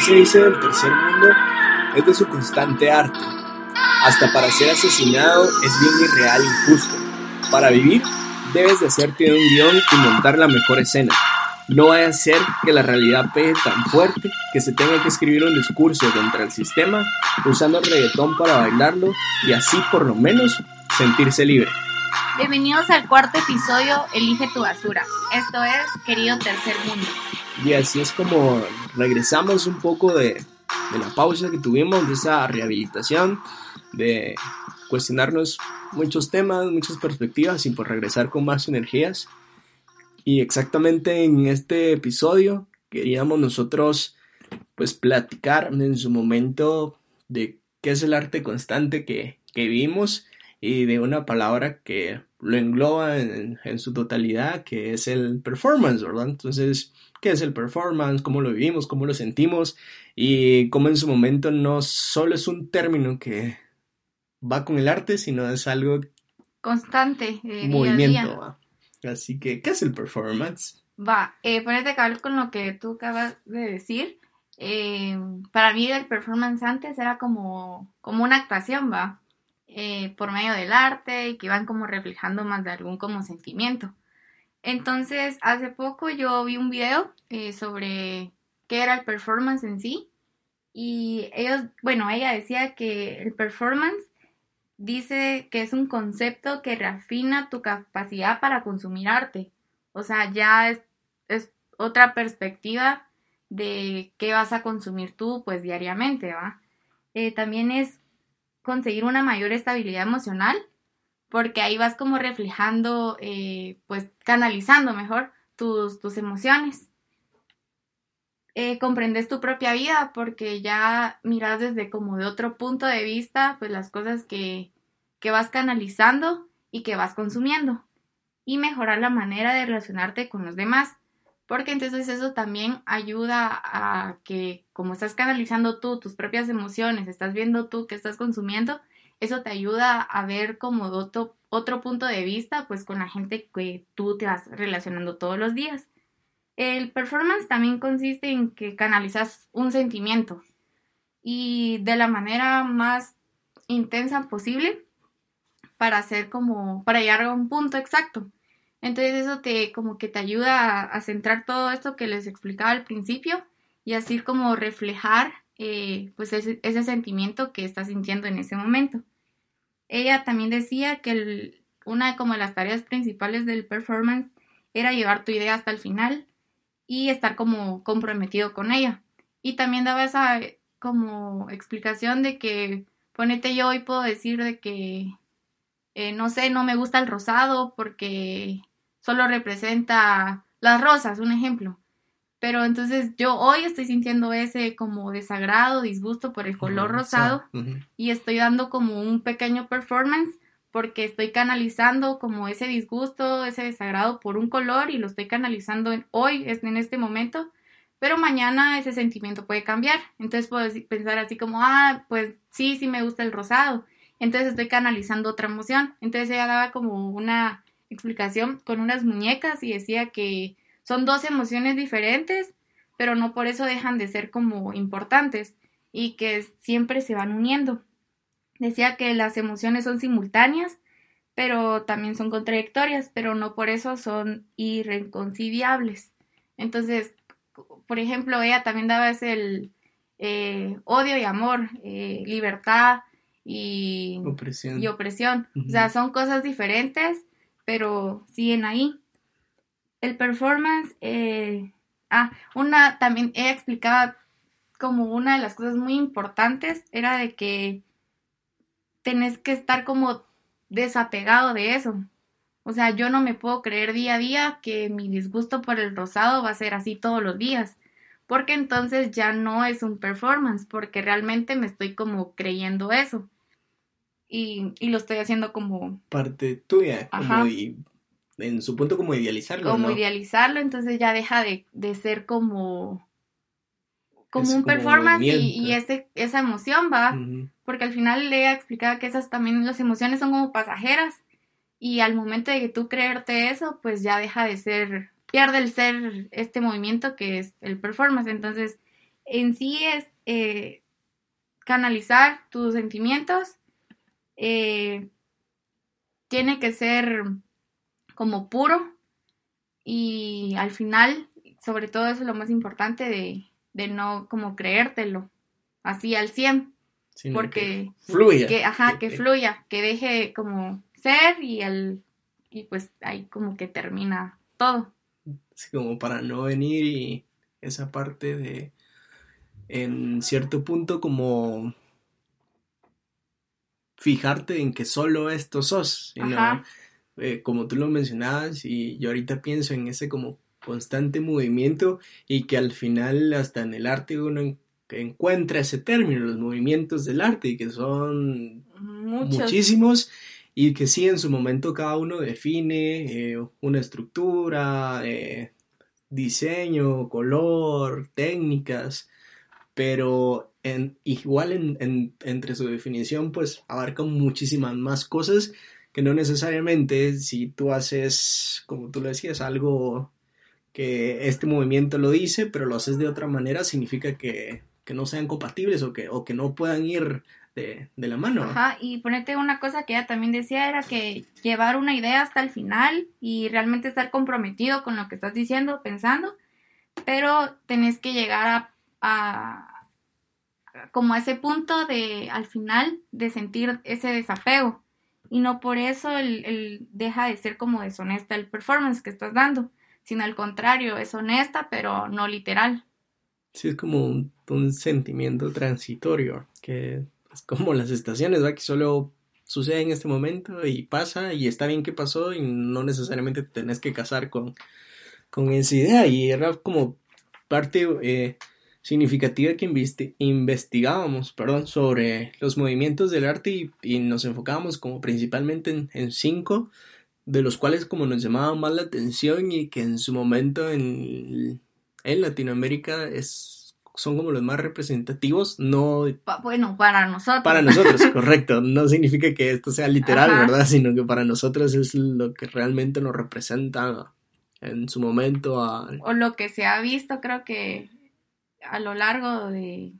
se dice del tercer mundo es de su constante arte. Hasta para ser asesinado es bien irreal e injusto. Para vivir, debes de hacerte un guion y montar la mejor escena. No vaya a ser que la realidad pegue tan fuerte que se tenga que escribir un discurso contra el sistema usando el reggaetón para bailarlo y así por lo menos sentirse libre. Bienvenidos al cuarto episodio Elige tu basura. Esto es Querido Tercer Mundo. Y así es como regresamos un poco de, de la pausa que tuvimos, de esa rehabilitación, de cuestionarnos muchos temas, muchas perspectivas y por regresar con más energías. Y exactamente en este episodio queríamos nosotros pues platicar en su momento de qué es el arte constante que, que vimos y de una palabra que lo engloba en, en, su totalidad, que es el performance, ¿verdad? Entonces, ¿qué es el performance? ¿Cómo lo vivimos? ¿Cómo lo sentimos? Y cómo en su momento no solo es un término que va con el arte, sino es algo constante, eh, movimiento. Día día. Así que, ¿qué es el performance? Va, eh, ponerte cabal con lo que tú acabas de decir. Eh, para mí el performance antes era como, como una actuación, va, eh, por medio del arte y que iban como reflejando más de algún como sentimiento. Entonces, hace poco yo vi un video eh, sobre qué era el performance en sí y ellos, bueno, ella decía que el performance dice que es un concepto que reafina tu capacidad para consumir arte. O sea, ya es, es otra perspectiva de qué vas a consumir tú, pues diariamente, ¿va? Eh, también es conseguir una mayor estabilidad emocional, porque ahí vas como reflejando, eh, pues canalizando mejor tus, tus emociones. Eh, comprendes tu propia vida porque ya miras desde como de otro punto de vista, pues las cosas que, que vas canalizando y que vas consumiendo. Y mejorar la manera de relacionarte con los demás porque entonces eso también ayuda a que como estás canalizando tú tus propias emociones, estás viendo tú que estás consumiendo, eso te ayuda a ver como otro, otro punto de vista pues con la gente que tú te vas relacionando todos los días. El performance también consiste en que canalizas un sentimiento y de la manera más intensa posible para hacer como para llegar a un punto exacto. Entonces eso te como que te ayuda a, centrar todo esto que les explicaba al principio y así como reflejar eh, pues ese, ese, sentimiento que estás sintiendo en ese momento. Ella también decía que el, una como de las tareas principales del performance era llevar tu idea hasta el final y estar como comprometido con ella. Y también daba esa como explicación de que ponete yo hoy puedo decir de que eh, no sé, no me gusta el rosado porque solo representa las rosas, un ejemplo. Pero entonces yo hoy estoy sintiendo ese como desagrado, disgusto por el color rosado y estoy dando como un pequeño performance porque estoy canalizando como ese disgusto, ese desagrado por un color y lo estoy canalizando en, hoy, en este momento, pero mañana ese sentimiento puede cambiar. Entonces puedo pensar así como, ah, pues sí, sí me gusta el rosado. Entonces estoy canalizando otra emoción. Entonces ella daba como una explicación con unas muñecas y decía que son dos emociones diferentes, pero no por eso dejan de ser como importantes y que siempre se van uniendo. Decía que las emociones son simultáneas, pero también son contradictorias, pero no por eso son irreconciliables. Entonces, por ejemplo, ella también daba ese el, eh, odio y amor, eh, libertad y opresión. Y opresión. O sea, son cosas diferentes, pero siguen ahí. El performance, eh, ah, una también he explicado como una de las cosas muy importantes era de que tenés que estar como desapegado de eso. O sea, yo no me puedo creer día a día que mi disgusto por el rosado va a ser así todos los días, porque entonces ya no es un performance, porque realmente me estoy como creyendo eso y, y lo estoy haciendo como... Parte tuya, como en su punto como idealizarlo. Como idealizarlo, entonces ya deja de, de ser como como un performance y, y, ese, esa emoción va, porque al final le he explicado que esas también, las emociones son como pasajeras y al momento de que tú creerte eso, pues ya deja de ser, pierde el ser este movimiento que es el performance. Entonces, en sí es eh, canalizar tus sentimientos. Eh, tiene que ser como puro y al final, sobre todo eso es lo más importante de, de no como creértelo así al 100. porque que fluya. Que, ajá, que fluya, que deje como ser y al y pues ahí como que termina todo. Así como para no venir y esa parte de en cierto punto como fijarte en que solo esto sos, eh, como tú lo mencionabas y yo ahorita pienso en ese como constante movimiento y que al final hasta en el arte uno encuentra ese término, los movimientos del arte y que son muchísimos y que sí en su momento cada uno define eh, una estructura, eh, diseño, color, técnicas, pero en, igual en, entre su definición pues abarca muchísimas más cosas que no necesariamente si tú haces, como tú lo decías, algo que este movimiento lo dice, pero lo haces de otra manera, significa que, que no sean compatibles o que, o que no puedan ir de, la mano. Ajá, y ponete una cosa que ella también decía, era que llevar una idea hasta el final y realmente estar comprometido con lo que estás diciendo, pensando, pero tenés que llegar a, como a ese punto de, al final, de sentir ese desapego. Y no por eso el, deja de ser como deshonesta el performance que estás dando, sino al contrario, es honesta, pero no literal. Sí, es como un, sentimiento transitorio que es como las estaciones, ¿va? Que solo sucede en este momento y pasa y está bien que pasó y no necesariamente te tenés que casar con, con esa idea y era como parte eh, significativa que investigábamos perdón, sobre los movimientos del arte y, nos enfocábamos como principalmente en, en, cinco de los cuales como nos llamaba más la atención y que en su momento en, en Latinoamérica es son como los más representativos, no... bueno, para nosotros. Para nosotros, correcto. No significa que esto sea literal, ¿verdad? Sino que para nosotros es lo que realmente nos representa en su momento. O lo que se ha visto, creo que a lo largo de...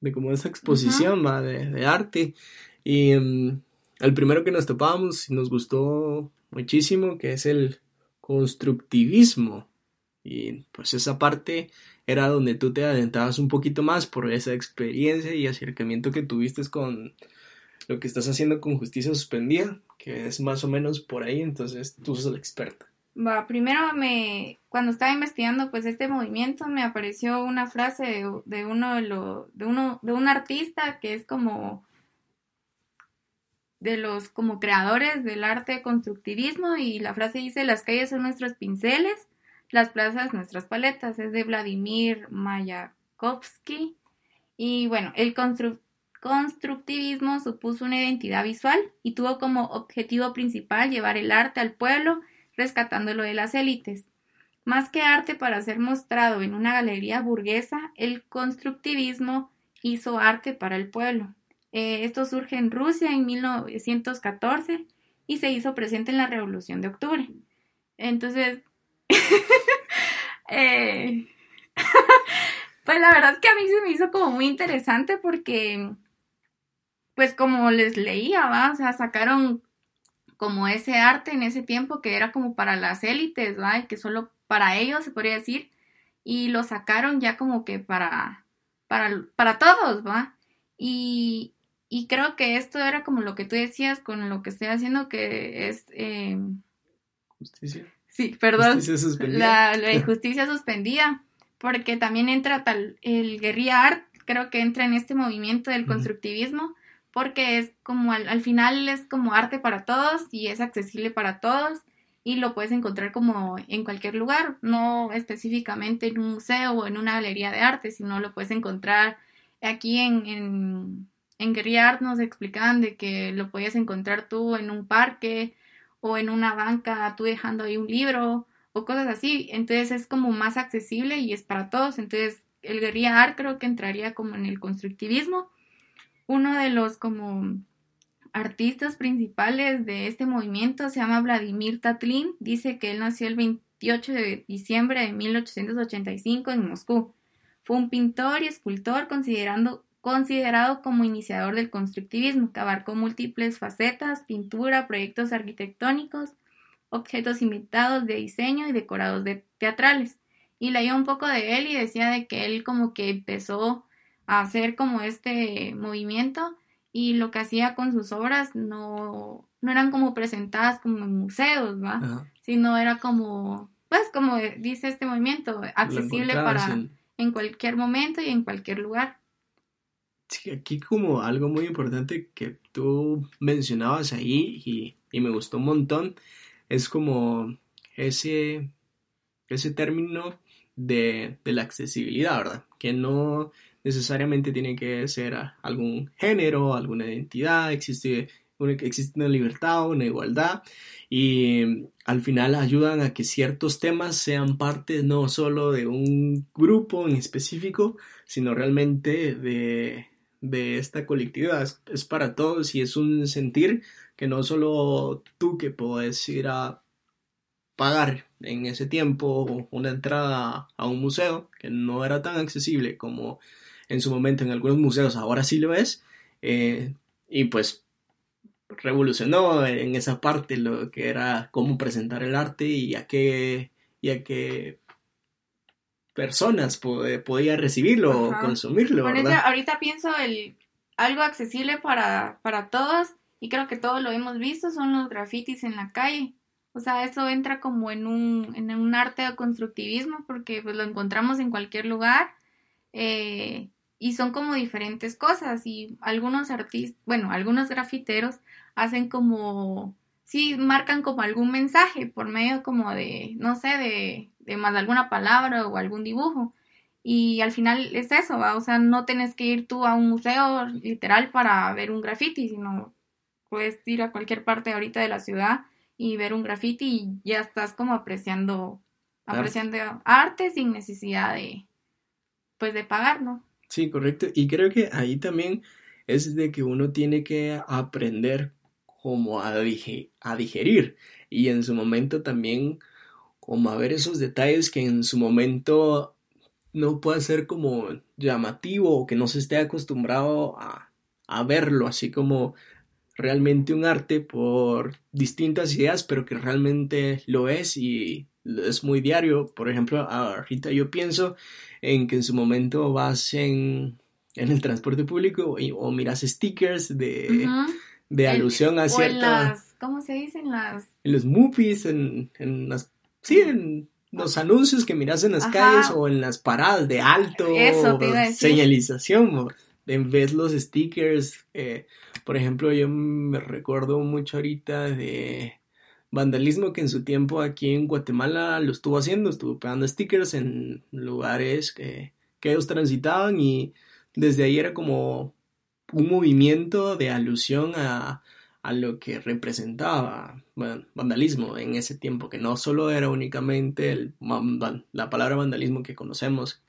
De como esa exposición, ¿va? De, arte. Y mm, el primero que nos topamos y nos gustó muchísimo, que es el constructivismo. Y pues esa parte era donde tú te adentrabas un poquito más por esa experiencia y acercamiento que tuviste con lo que estás haciendo con justicia suspendida, que es más o menos por ahí, entonces tú sos la experta. Primero me, cuando estaba investigando pues este movimiento me apareció una frase de, uno de los, de uno, de un artista que es como de los como creadores del arte constructivismo y la frase dice las calles son nuestros pinceles las plazas, nuestras paletas, es de Vladimir Mayakovsky. Y bueno, el constructivismo supuso una identidad visual y tuvo como objetivo principal llevar el arte al pueblo, rescatándolo de las élites. Más que arte para ser mostrado en una galería burguesa, el constructivismo hizo arte para el pueblo. Eh, esto surge en Rusia en 1914 y se hizo presente en la Revolución de Octubre. Entonces, eh, pues la verdad es que a mí se me hizo como muy interesante porque, pues como les leía. O sea, sacaron como ese arte en ese tiempo que era como para las élites, ¿va? Y que solo para ellos se podría decir, y lo sacaron ya como que para, para, para todos, ¿va? Y, y creo que esto era como lo que tú decías con lo que estoy haciendo, que es... Eh, Justicia. Sí, perdón. La, la, injusticia suspendida. Porque también entra tal, el guerrilla art, creo que entra en este movimiento del constructivismo, porque es como al, al, final es como arte para todos y es accesible para todos y lo puedes encontrar como en cualquier lugar, no específicamente en un museo o en una galería de arte, sino lo puedes encontrar aquí en, en, en Guerrilla Art nos explicaban de que lo podías encontrar tú en un parque, o en una banca tú dejando ahí un libro o cosas así. Entonces es como más accesible y es para todos. Entonces el guerrilla art creo que entraría como en el constructivismo. Uno de los como artistas principales de este movimiento se llama Vladimir Tatlin. Dice que él nació el 28 de diciembre de 1885 en Moscú. Fue un pintor y escultor considerando, considerado como iniciador del constructivismo, que abarcó múltiples facetas, pintura, proyectos arquitectónicos, objetos imitados de diseño y decorados de teatrales. Y leía un poco de él y decía de que él como que empezó a hacer como este movimiento y lo que hacía con sus obras no, no eran como presentadas como en museos, ¿va? Sino era como, pues como dice este movimiento, accesible para en... cualquier momento y en cualquier lugar. Sí, aquí como algo muy importante que tú mencionabas ahí y, y me gustó un montón, es como ese, ese término de, de la accesibilidad, ¿verdad? Que no necesariamente tiene que ser algún género, alguna identidad, existe una, existe una libertad, una igualdad y al final ayudan a que ciertos temas sean parte no solo de un grupo en específico, sino realmente de, de esta colectividad. Es, es, para todos y es un sentir que no solo tú que puedes ir a pagar en ese tiempo una entrada a un museo que no era tan accesible como en su momento en algunos museos, ahora sí lo es, eh, y pues revolucionó en esa parte lo que era cómo presentar el arte y a qué, y a qué personas podía recibirlo o consumirlo. Ahorita, pienso el algo accesible para, para todos y creo que todos lo hemos visto son los grafitis en la calle. O sea, eso entra como en un, en un arte de constructivismo porque pues lo encontramos en cualquier lugar. Eh, y son como diferentes cosas y algunos artistas, bueno, algunos grafiteros hacen como, sí, marcan como algún mensaje por medio como de, no sé, de, de más alguna palabra o algún dibujo. Y al final es eso, ¿va? o sea, no tienes que ir tú a un museo literal para ver un graffiti, sino puedes ir a cualquier parte ahorita de la ciudad y ver un graffiti y ya estás como apreciando, apreciando arte sin necesidad de, pues de pagar, ¿no? Sí, correcto. Y creo que ahí también es de que uno tiene que aprender como a, a digerir y en su momento también como a ver esos detalles que en su momento no puede ser como llamativo o que no se esté acostumbrado a verlo así como realmente un arte por distintas ideas pero que realmente lo es y es muy diario. Por ejemplo ahorita yo pienso en que en su momento vas en, en el transporte público o miras stickers de, de alusión a ciertas... ¿Cómo se dicen las...? En los movies, en, en las... Sí, en los anuncios que miras en las calles o en las paradas de alto Eso señalización en vez los stickers eh, por ejemplo yo me recuerdo mucho ahorita de vandalismo que en su tiempo aquí en Guatemala lo estuvo haciendo, estuvo pegando stickers en lugares que, ellos transitaban y desde ahí era como un movimiento de alusión a, a lo que representaba vandalismo en ese tiempo, que no solo era únicamente el, la palabra vandalismo que conocemos,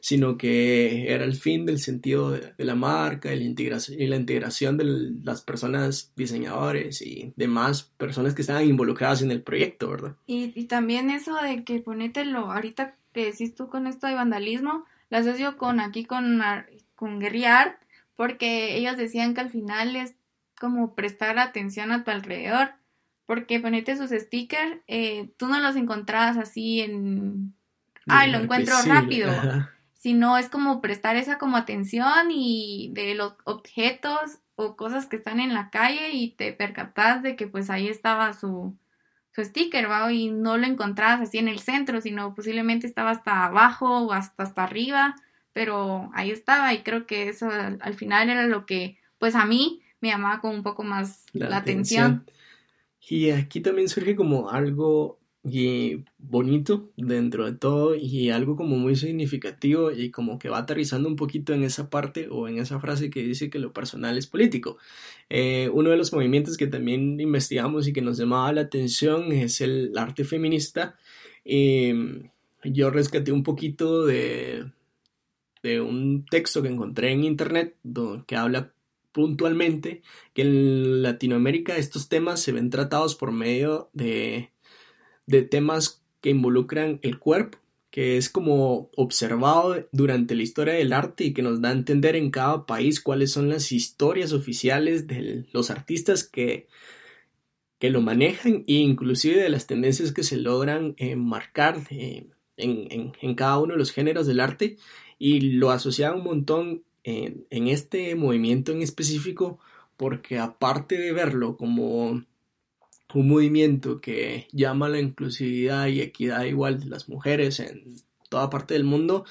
sino que era el fin del sentido de, la marca y la, integración, y la integración de las personas diseñadores y demás personas que estaban involucradas en el proyecto, ¿verdad? Y, y también eso de que ponételo, ahorita que decís tú con esto de vandalismo, lo asocio con aquí con, con Guerrilla porque ellos decían que al final es como prestar atención a tu alrededor, porque ponete sus stickers, eh, tú no los encontrabas así en... Ay, lo encuentro rápido sino es como prestar esa como atención y de los objetos o cosas que están en la calle y te percatas de que pues ahí estaba su, su sticker, ¿va? Y no lo encontrabas así en el centro, sino posiblemente estaba hasta abajo o hasta hasta arriba, pero ahí estaba y creo que eso al, final era lo que pues a mí me llamaba como un poco más la, atención. Y aquí también surge como algo y bonito dentro de todo y algo como muy significativo y como que va aterrizando un poquito en esa parte o en esa frase que dice que lo personal es político. Eh, uno de los movimientos que también investigamos y que nos llamaba la atención es el arte feminista. Em, yo rescaté un poquito de, de un texto que encontré en internet que habla puntualmente que en Latinoamérica estos temas se ven tratados por medio de de temas que involucran el cuerpo, que es como observado durante la historia del arte y que nos da a entender en cada país cuáles son las historias oficiales de los artistas que, que lo manejan e inclusive de las tendencias que se logran eh, marcar eh, en, en, cada uno de los géneros del arte. Y lo asocia un montón en, en este movimiento en específico porque aparte de verlo como un movimiento que llama a la inclusividad y equidad igual de las mujeres en toda parte del mundo,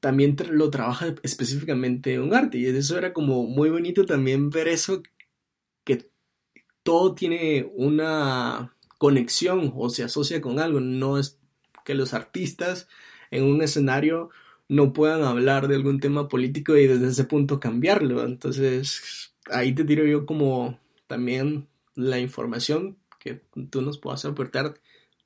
también lo trabaja específicamente en un arte. Y eso era como muy bonito también ver eso, que todo tiene una conexión o se asocia con algo. No es que los artistas en un escenario no puedan hablar de algún tema político y desde ese punto cambiarlo. Entonces, ahí te tiro yo como también la información que tú nos puedas aportar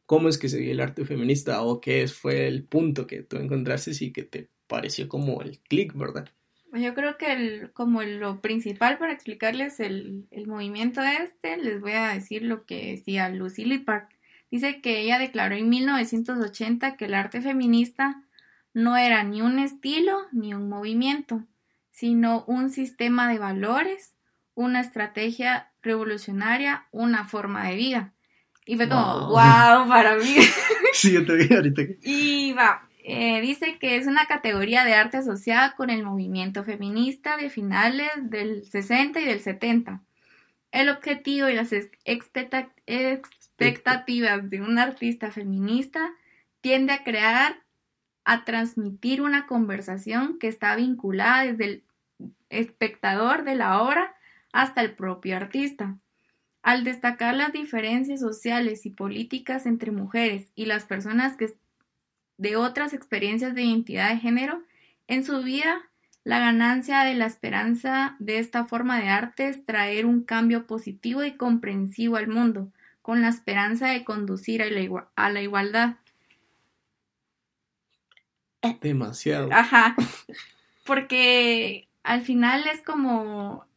cómo es que se vio el arte feminista o qué fue el punto que tú encontraste y que te pareció como el clic, ¿verdad? Yo creo que el, como lo principal para explicarles el, el, movimiento este, les voy a decir lo que decía Lucy Lippard. Dice que ella declaró en 1980 que el arte feminista no era ni un estilo ni un movimiento, sino un sistema de valores, una estrategia revolucionaria, una forma de vida. Y fue como, wow, para mí. sí, yo te vi ahorita. Y va, eh, dice que es una categoría de arte asociada con el movimiento feminista de finales del 60 y del 70. El objetivo y las expectativas de un artista feminista tiende a crear, a transmitir una conversación que está vinculada desde el espectador de la obra hasta el propio artista. Al destacar las diferencias sociales y políticas entre mujeres y las personas que de otras experiencias de identidad de género en su vida, la ganancia de la esperanza de esta forma de arte es traer un cambio positivo y comprensivo al mundo, con la esperanza de conducir a la, a la igualdad. Demasiado. Ajá. Porque al final es como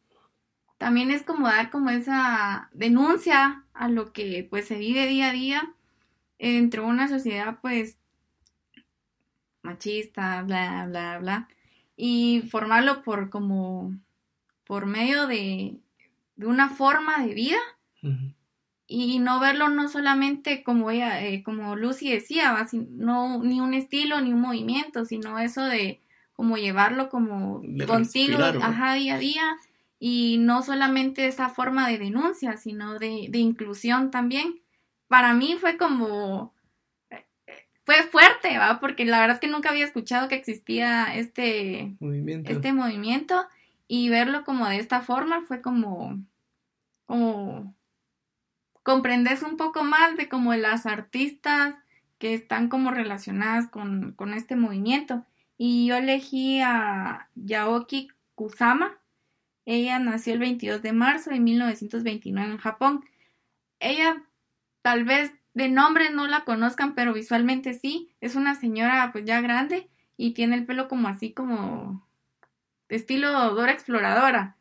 también es como dar como esa denuncia a lo que pues se vive día a día entre una sociedad pues machista, bla, bla, bla, y formarlo por como por medio de, de una forma de vida y no verlo no solamente como ella, eh, como Lucy decía, no ni un estilo ni un movimiento, sino eso de como llevarlo como contigo, ajá, día a día y no solamente esa forma de denuncia, sino de, inclusión también. Para mí fue como, fue fuerte, ¿va? Porque la verdad es que nunca había escuchado que existía este movimiento, este movimiento y verlo como de esta forma fue como, como, comprendes un poco más de como las artistas que están como relacionadas con, con este movimiento. Y yo elegí a Yaoki Kusama, ella nació el 22 de marzo de 1929 en Japón. Ella tal vez de nombre no la conozcan, pero visualmente sí. Es una señora pues ya grande y tiene el pelo como así como estilo Dora Exploradora.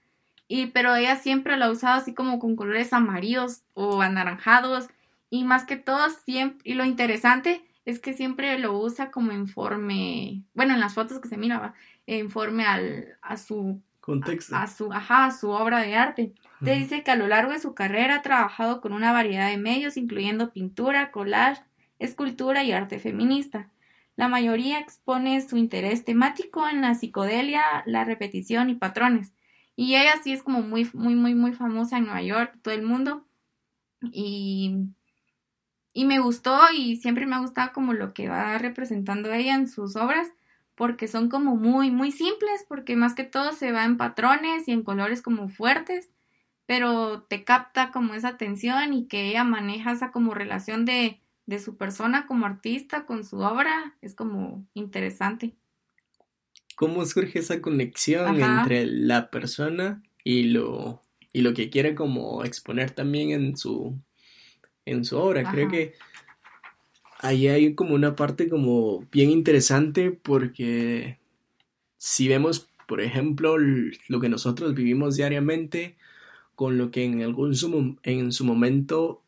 Y pero ella siempre lo ha usado así como con colores amarillos o anaranjados y más que todo siempre y lo interesante es que siempre lo usa como informe, bueno, en las fotos que se miraba, informe al, a su Contexto. A, su, ajá, su obra de arte. Te dice que a lo largo de su carrera ha trabajado con una variedad de medios, incluyendo pintura, collage, escultura y arte feminista. La mayoría expone su interés temático en la psicodelia, la repetición y patrones. Y ella sí es como muy, muy, muy, muy famosa en Nueva York, todo el mundo. Y, y me gustó y siempre me ha gustado como lo que va representando ella en sus obras porque son como muy, muy simples, porque más que todo se va en patrones y en colores como fuertes, pero te capta como esa atención y que ella maneja esa como relación de, de su persona como artista con su obra, es como interesante. ¿Cómo surge esa conexión entre la persona y lo, y lo que quiere como exponer también en su, en su obra? Creo que ahí hay como una parte como bien interesante porque si vemos, por ejemplo, lo que nosotros vivimos diariamente con lo que en algún en su momento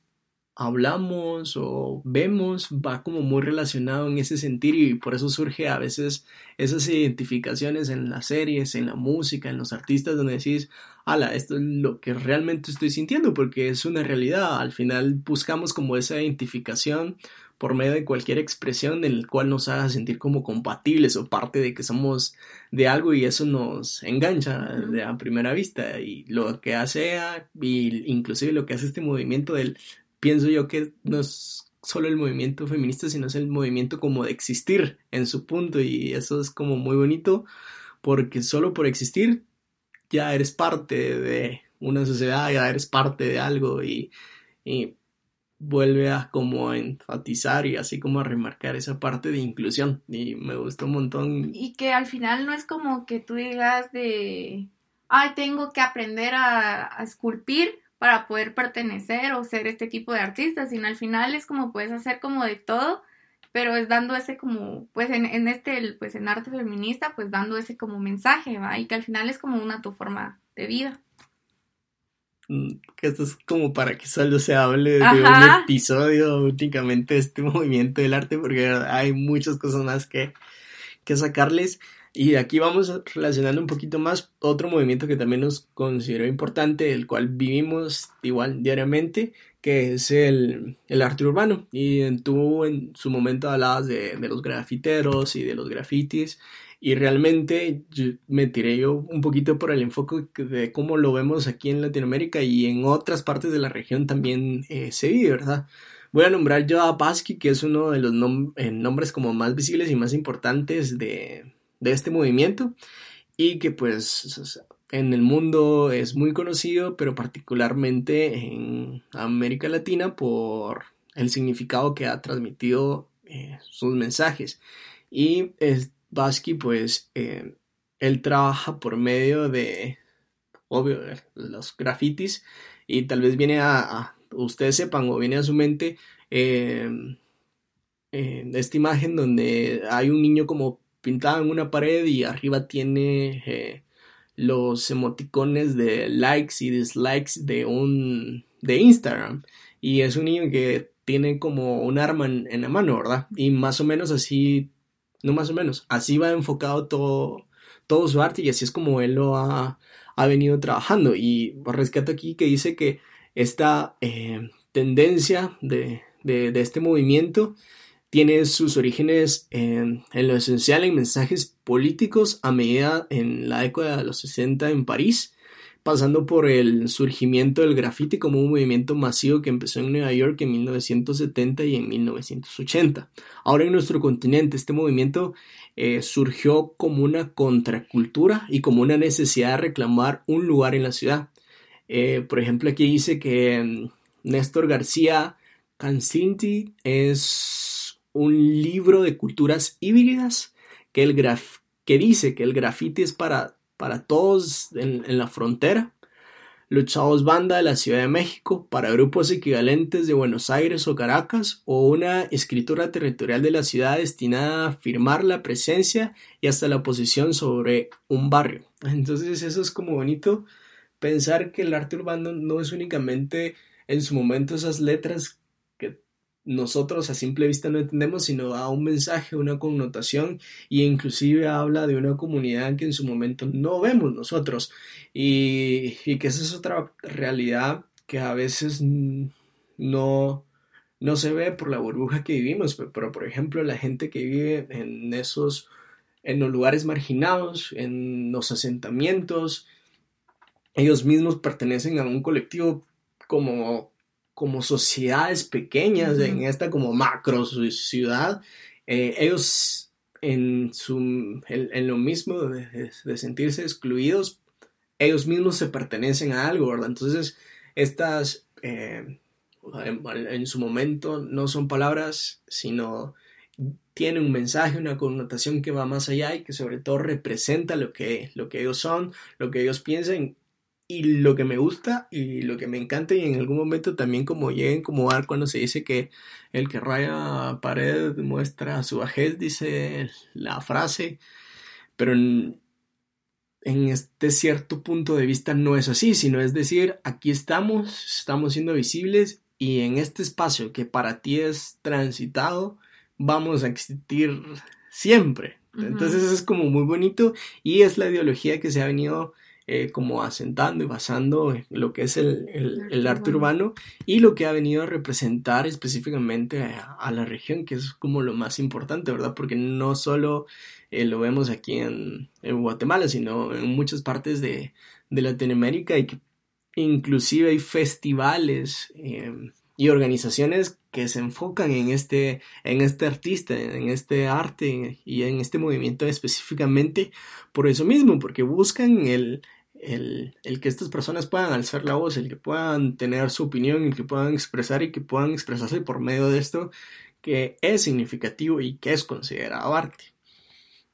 hablamos o vemos va como muy relacionado en ese sentido y por eso surge a veces esas identificaciones en las series, en la música, en los artistas donde decís, ala, esto es lo que realmente estoy sintiendo porque es una realidad. Al final buscamos como esa identificación por medio de cualquier expresión en el cual nos haga sentir como compatibles o parte de que somos de algo y eso nos engancha de a primera vista. Y lo que hace y inclusive lo que hace este movimiento del pienso yo que no es solo el movimiento feminista sino es el movimiento como de existir en su punto. Y eso es como muy bonito porque solo por existir ya eres parte de una sociedad ya eres parte de algo. Y, y vuelve a como enfatizar y así como a remarcar esa parte de inclusión y me gusta un montón. Y que al final no es como que tú digas de, ay, tengo que aprender a, esculpir para poder pertenecer o ser este tipo de artista, sino al final es como puedes hacer como de todo, pero es dando ese como, pues en, en este, pues en arte feminista, pues dando ese como mensaje, ¿va? Y que al final es como una tu forma de vida. Mm, que esto es como para que solo se hable de un episodio únicamente de este movimiento del arte, porque hay muchas cosas más que, que sacarles. Y aquí vamos relacionando un poquito más otro movimiento que también nos considero importante, el cual vivimos igual diariamente, que es el, el arte urbano. Y tú en su momento hablabas de, de los grafiteros y de los grafitis. Y realmente me tiré yo un poquito por el enfoque de cómo lo vemos aquí en Latinoamérica y en otras partes de la región también eh, se vive, ¿verdad? Voy a nombrar yo a Pasky, que es uno de los eh, nombres como más visibles y más importantes de, de este movimiento y que pues en el mundo es muy conocido, pero particularmente en América Latina por el significado que ha transmitido eh, sus mensajes. Y es, Basky, pues, eh, él trabaja por medio de, obvio, los grafitis y tal vez viene a, ustedes sepan o viene a su mente eh, esta imagen donde hay un niño como pintado en una pared y arriba tiene eh, los emoticones de likes y dislikes de un de Instagram y es un niño que tiene como un arma en la mano, ¿verdad? Y más o menos así no más o menos. Así va enfocado todo, todo su arte y así es como él lo ha, venido trabajando. Y rescato aquí que dice que esta eh, tendencia de, este movimiento tiene sus orígenes en, en, lo esencial en mensajes políticos a medida en la década de los 60 en París pasando por el surgimiento del graffiti como un movimiento masivo que empezó en Nueva York en 1970 y en 1980. Ahora en nuestro continente este movimiento eh, surgió como una contracultura y como una necesidad de reclamar un lugar en la ciudad. Eh, por ejemplo, aquí dice que mm, Néstor García Cancinti es un libro de culturas híbridas que, el graf que dice que el graffiti es para para todos en, la frontera. Los chavos banda de la Ciudad de México para grupos equivalentes de Buenos Aires o Caracas o una escritura territorial de la ciudad destinada a afirmar la presencia y hasta la posición sobre un barrio. Entonces eso es como bonito pensar que el arte urbano no es únicamente en su momento esas letras nosotros a simple vista no entendemos, sino da un mensaje, una connotación e inclusive habla de una comunidad que en su momento no vemos nosotros. Y, y que esa es otra realidad que a veces no, no se ve por la burbuja que vivimos, pero por ejemplo la gente que vive en esos, en los lugares marginados, en los asentamientos, ellos mismos pertenecen a un colectivo como como sociedades pequeñas en esta como macro ciudad, eh, ellos en, su, en, lo mismo de, sentirse excluidos, ellos mismos se pertenecen a algo, ¿verdad? Entonces, estas eh, en, su momento no son palabras, sino tienen un mensaje, una connotación que va más allá y que sobre todo representa lo que, lo que ellos son, lo que ellos piensan y lo que me gusta y lo que me encanta y en algún momento también como lleguen como dar cuando se dice que el que raya pared muestra su bajez, dice la frase, pero en, en este cierto punto de vista no es así, sino es decir, aquí estamos, estamos siendo visibles y en este espacio que para ti es transitado, vamos a existir siempre. Entonces es como muy bonito y es la ideología que se ha venido eh, como asentando y basando lo que es el, arte urbano y lo que ha venido a representar específicamente a, la región, que es como lo más importante, ¿verdad? Porque no solo eh, lo vemos aquí en, Guatemala, sino en muchas partes de, Latinoamérica y que inclusive hay festivales em, y organizaciones que se enfocan en este, en este artista, en este arte y en este movimiento específicamente por eso mismo, porque buscan el, el, el, que estas personas puedan alzar la voz, el que puedan tener su opinión, el que puedan expresar y que puedan expresarse por medio de esto que es significativo y que es considerado arte.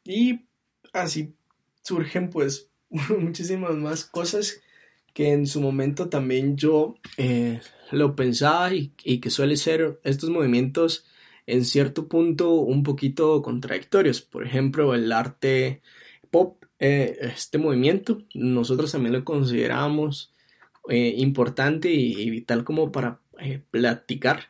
Y así surgen pues muchísimas más cosas que en su momento también yo eh, lo pensaba y, que suele ser estos movimientos en cierto punto un poquito contradictorios. Por ejemplo, el arte pop, eh, este movimiento, nosotros también lo consideramos eh, importante y, vital como para eh, platicar.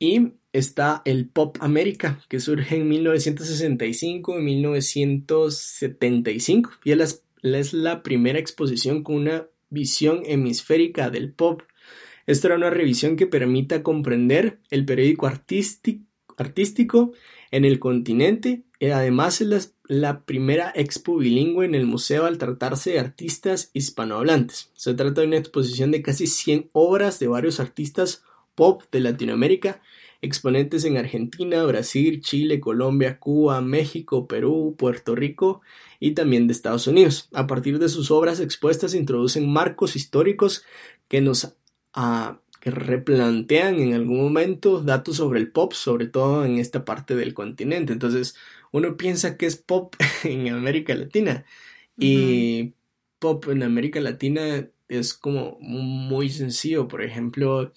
Y está el Pop América, que surge en 1965 y 1975. Y es la primera exposición con una visión hemisférica del pop esto era una revisión que permita comprender el periódico artístico en el continente y además es la, primera expo bilingüe en el museo al tratarse de artistas hispanohablantes. Se trata de una exposición de casi 100 obras de varios artistas pop de Latinoamérica, exponentes en Argentina, Brasil, Chile, Colombia, Cuba, México, Perú, Puerto Rico y también de Estados Unidos. A partir de sus obras expuestas introducen marcos históricos que nos que replantean en algún momento datos sobre el pop, sobre todo en esta parte del continente. Entonces, uno piensa que es pop en América Latina y pop en América Latina es como muy sencillo. Por ejemplo,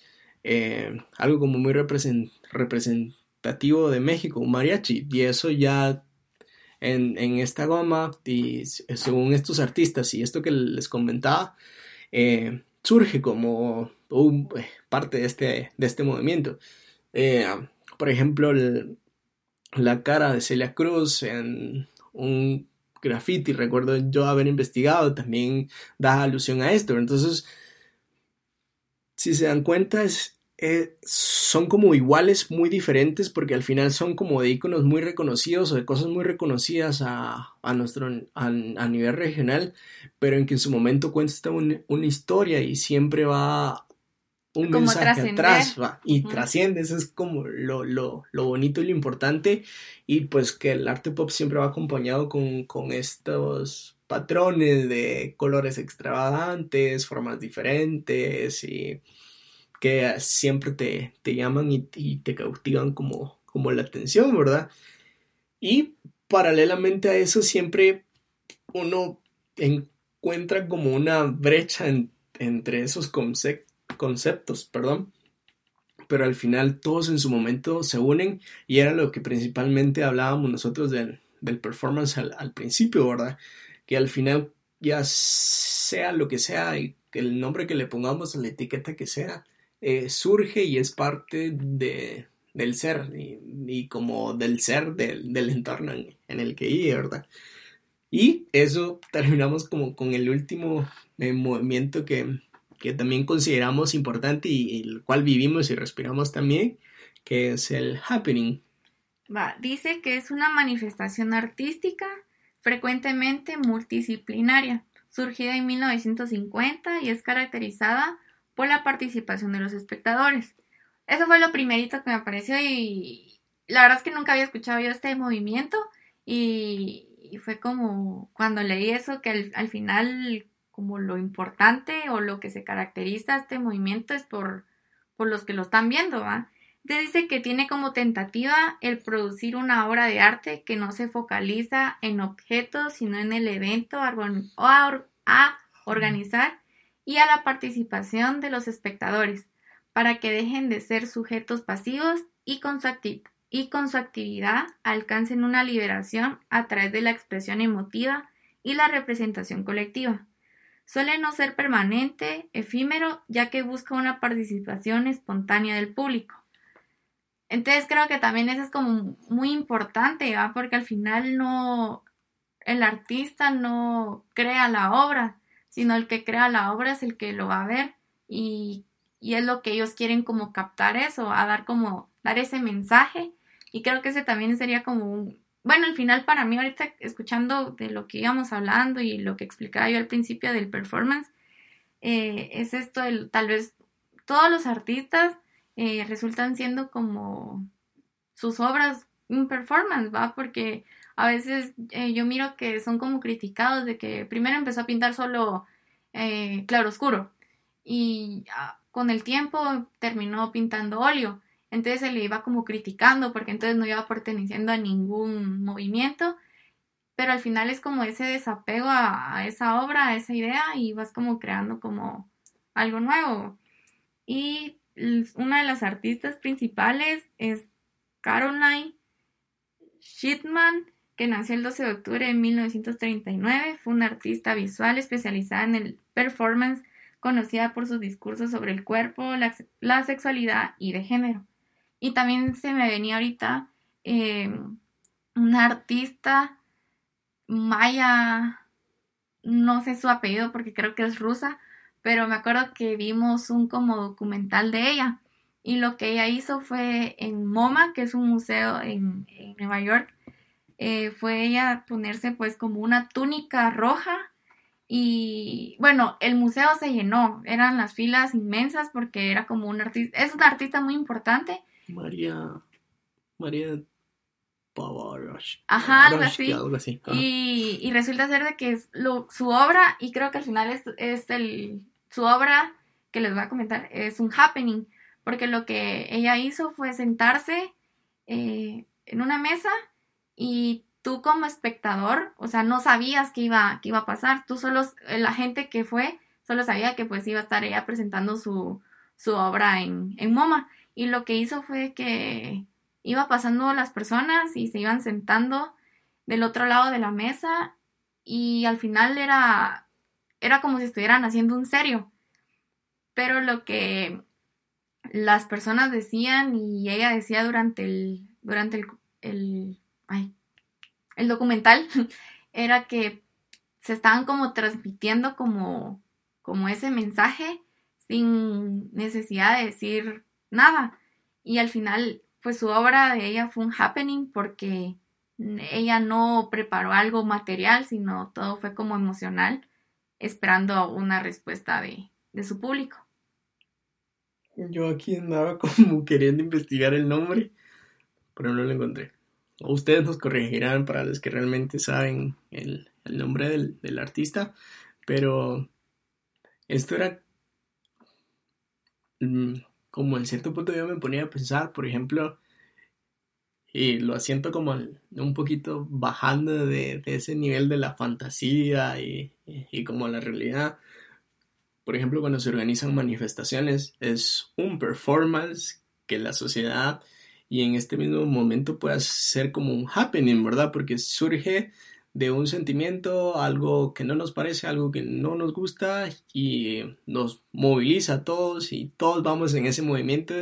eh, algo como muy representativo de México, un mariachi, y eso ya en, esta goma y según estos artistas y esto que les comentaba, eh, surge como eh, parte de este, de este movimiento. Por ejemplo, la cara de Celia Cruz en un graffiti, recuerdo yo haber investigado, también da alusión a esto. Entonces, si se dan cuenta, es, eh, son como iguales, muy diferentes, porque al final son como de iconos muy reconocidos o de cosas muy reconocidas a, nuestro, a, nivel regional, pero en que en su momento cuenta una historia y siempre va un mensaje atrás va, y trasciende, eso es como lo, lo, lo, bonito y lo importante, y pues que el arte pop siempre va acompañado con, con estos patrones de colores extravagantes, formas diferentes y que siempre te, te llaman y, te cautivan como, como la atención, ¿verdad? Y paralelamente a eso siempre uno encuentra como una brecha entre esos conceptos, perdón. Pero al final todos en su momento se unen y era lo que principalmente hablábamos nosotros del, del performance al, al, principio, ¿verdad? Que al final ya sea lo que sea y el nombre que le pongamos la etiqueta que sea, eh, surge y es parte de, del ser y, como del ser del, entorno en, el que vive, ¿verdad? Y eso terminamos como con el último eh, movimiento que, también consideramos importante y, el cual vivimos y respiramos también, que es el happening. Va, dice que es una manifestación artística frecuentemente multidisciplinaria, surgida en 1950 y es caracterizada por la participación de los espectadores. Eso fue lo primerito que me apareció y la verdad es que nunca había escuchado yo este movimiento y, fue como cuando leí eso que al, final como lo importante o lo que se caracteriza este movimiento es por, por los que lo están viendo, ¿va? dice que tiene como tentativa el producir una obra de arte que no se focaliza en objetos, sino en el evento a organizar y a la participación de los espectadores, para que dejen de ser sujetos pasivos y con su, y con su actividad alcancen una liberación a través de la expresión emotiva y la representación colectiva. suele no ser permanente, efímero, ya que busca una participación espontánea del público. Entonces creo que también eso es como muy importante, porque al final no, el artista no crea la obra, sino el que crea la obra es el que lo va a ver y, y es lo que ellos quieren como captar eso, a dar como, dar ese mensaje y creo que ese también sería como un, bueno, al final para mí ahorita escuchando de lo que íbamos hablando y lo que explicaba yo al principio del performance, eh, es esto, el, tal vez todos los artistas eh, resultan siendo como sus obras un performance, ¿va? Porque a veces eh, yo miro que son como criticados de que primero empezó a pintar solo eh, claro oscuro y ah, con el tiempo terminó pintando óleo. Entonces se le iba como criticando porque entonces no iba perteneciendo a ningún movimiento. Pero al final es como ese desapego a, esa obra, a esa idea y vas como creando como algo nuevo. Y una de las artistas principales es Caroline Shitman, que nació el 12 de octubre de 1939. Fue una artista visual especializada en el performance, conocida por sus discursos sobre el cuerpo, la, sexualidad y de género. Y también se me venía ahorita eh, una artista maya, no sé su apellido porque creo que es rusa, pero me acuerdo que vimos un como documental de ella y lo que ella hizo fue en MoMA, que es un museo en, Nueva York, eh, fue ella ponerse pues como una túnica roja y bueno, el museo se llenó, eran las filas inmensas porque era como un artista, es una artista muy importante. María, María Ajá, algo así. Y, y, resulta ser de que es lo, su obra, y creo que al final es, es el, su obra que les voy a comentar, es un happening, porque lo que ella hizo fue sentarse eh, en una mesa y tú como espectador, o sea, no sabías qué iba, qué iba a pasar, tú solo, la gente que fue, solo sabía que pues iba a estar ella presentando su, su obra en, en MoMA, y lo que hizo fue que iba pasando las personas y se iban sentando del otro lado de la mesa y al final era, era como si estuvieran haciendo un serio. Pero lo que las personas decían y ella decía durante el, durante el, el documental era que se estaban como transmitiendo como, como ese mensaje sin necesidad de decir nada. Y al final pues su obra de ella fue un happening porque ella no preparó algo material, sino todo fue como emocional, esperando una respuesta de, de su público. Yo aquí andaba como queriendo investigar el nombre, pero no lo encontré. Ustedes nos corregirán para los que realmente saben el, nombre del, del, artista, pero esto era mm, como en cierto punto yo me ponía a pensar, por ejemplo, y lo siento como un poquito bajando de, ese nivel de la fantasía y, y, como la realidad. Por ejemplo, cuando se organizan manifestaciones, es un performance que la sociedad y en este mismo momento puede ser como un happening, ¿verdad? Porque surge de un sentimiento, algo que no nos parece, algo que no nos gusta y nos moviliza a todos y todos vamos en ese movimiento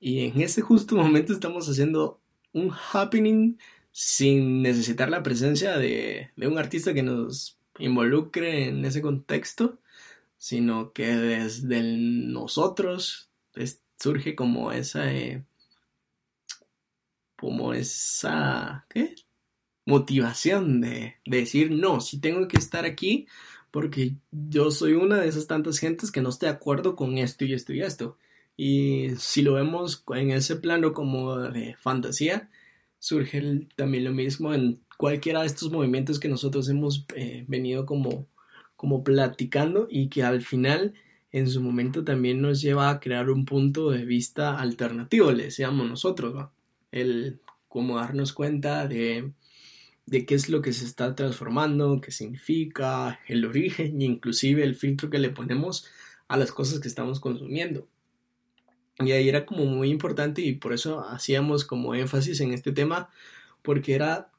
y en ese justo momento estamos haciendo un happening sin necesitar la presencia de, un artista que nos involucre en ese contexto, sino que desde nosotros surge como esa eh, como esa motivación de, decir, no, si tengo que estar aquí porque yo soy una de esas tantas gentes que no está de acuerdo con esto y esto y esto. Y si lo vemos en ese plano como de fantasía, surge también lo mismo en cualquiera de estos movimientos que nosotros hemos eh, venido como, como platicando y que al final en su momento también nos lleva a crear un punto de vista alternativo, le decíamos nosotros, el como darnos cuenta de de qué es lo que se está transformando, qué significa, el origen e inclusive el filtro que le ponemos a las cosas que estamos consumiendo. Y ahí era como muy importante y por eso hacíamos como énfasis en este tema, porque era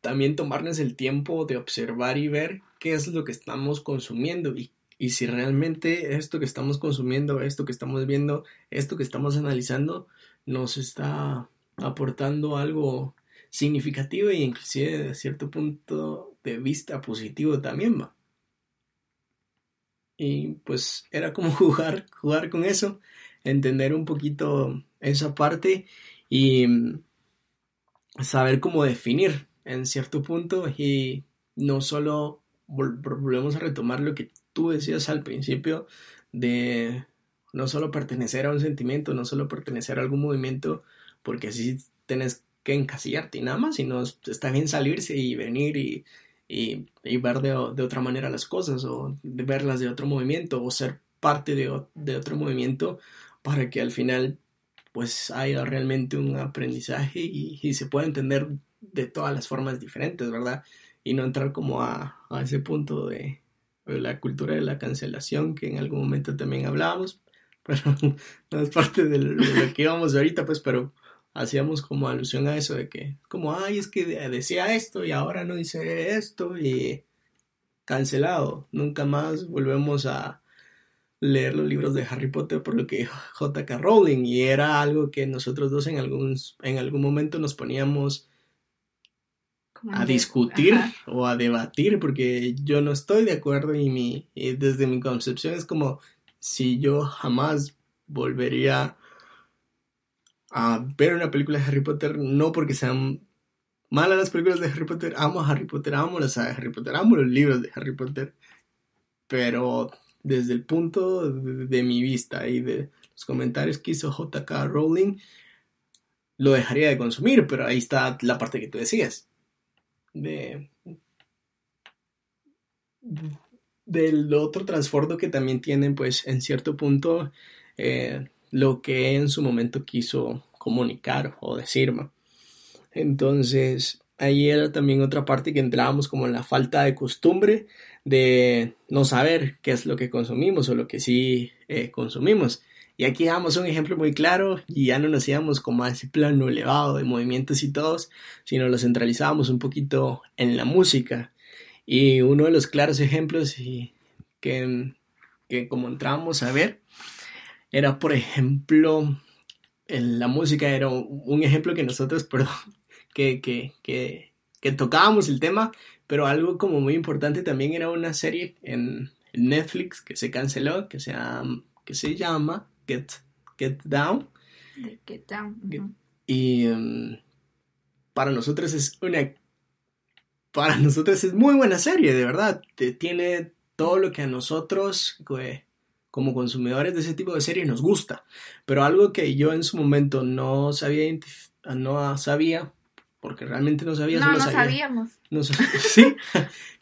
también tomarnos el tiempo de observar y ver qué es lo que estamos consumiendo y, y si realmente esto que estamos consumiendo, esto que estamos viendo, esto que estamos analizando, nos está aportando algo significativo e inclusive de cierto punto de vista positivo también va. Y pues era como jugar, jugar con eso, entender un poquito esa parte y mm, saber cómo definir en cierto punto y no solo volvemos a retomar lo que tú decías al principio de no solo pertenecer a un sentimiento, no solo pertenecer a algún movimiento, porque así tenés que encasillarte y nada más, sino está bien salirse y venir y, y, ver de, de, otra manera las cosas o verlas de otro movimiento o ser parte de, de otro movimiento para que al final pues haya realmente un aprendizaje y, y, se pueda entender de todas las formas diferentes, ¿verdad? Y no entrar como a, a ese punto de, la cultura de la cancelación que en algún momento también hablábamos, pero no es parte de lo, de lo que íbamos ahorita, pues, pero hacíamos como alusión a eso de que, como, ay, es que decía esto y ahora no dice esto y cancelado. Nunca más volvemos a leer los libros de Harry Potter por lo que J.K. Rowling y era algo que nosotros dos en algún, en algún momento nos poníamos a discutir o a debatir porque yo no estoy de acuerdo y, mi, y desde mi concepción es como si yo jamás volvería a ver una película de Harry Potter, no porque sean malas las películas de Harry Potter, amo a Harry Potter, amo la saga de Harry Potter, amo los libros de Harry Potter, pero desde el punto de, mi vista y de los comentarios que hizo JK Rowling, lo dejaría de consumir, pero ahí está la parte que tú decías. De, del otro trasfondo que también tienen, pues en cierto punto, eh, lo que en su momento quiso comunicar o decir. Entonces, ahí era también otra parte que entrábamos como en la falta de costumbre de no saber qué es lo que consumimos o lo que sí eh, consumimos. Y aquí damos un ejemplo muy claro y ya no nos íbamos como a ese plano elevado de movimientos y todos, sino lo centralizábamos un poquito en la música. Y uno de los claros ejemplos que, que como entramos a ver era, por ejemplo, en la música era un ejemplo que nosotros, perdón, que, que, que, que tocábamos el tema, pero algo como muy importante también era una serie en Netflix que se canceló, que se llama, que se llama Get, Get Down. Get Down. Y um, para nosotros es una... Para nosotros es muy buena serie, de verdad. Tiene todo lo que a nosotros como consumidores de ese tipo de series nos gusta. Pero algo que yo en su momento no sabía, no sabía porque realmente no sabía. No, no sabíamos. sí,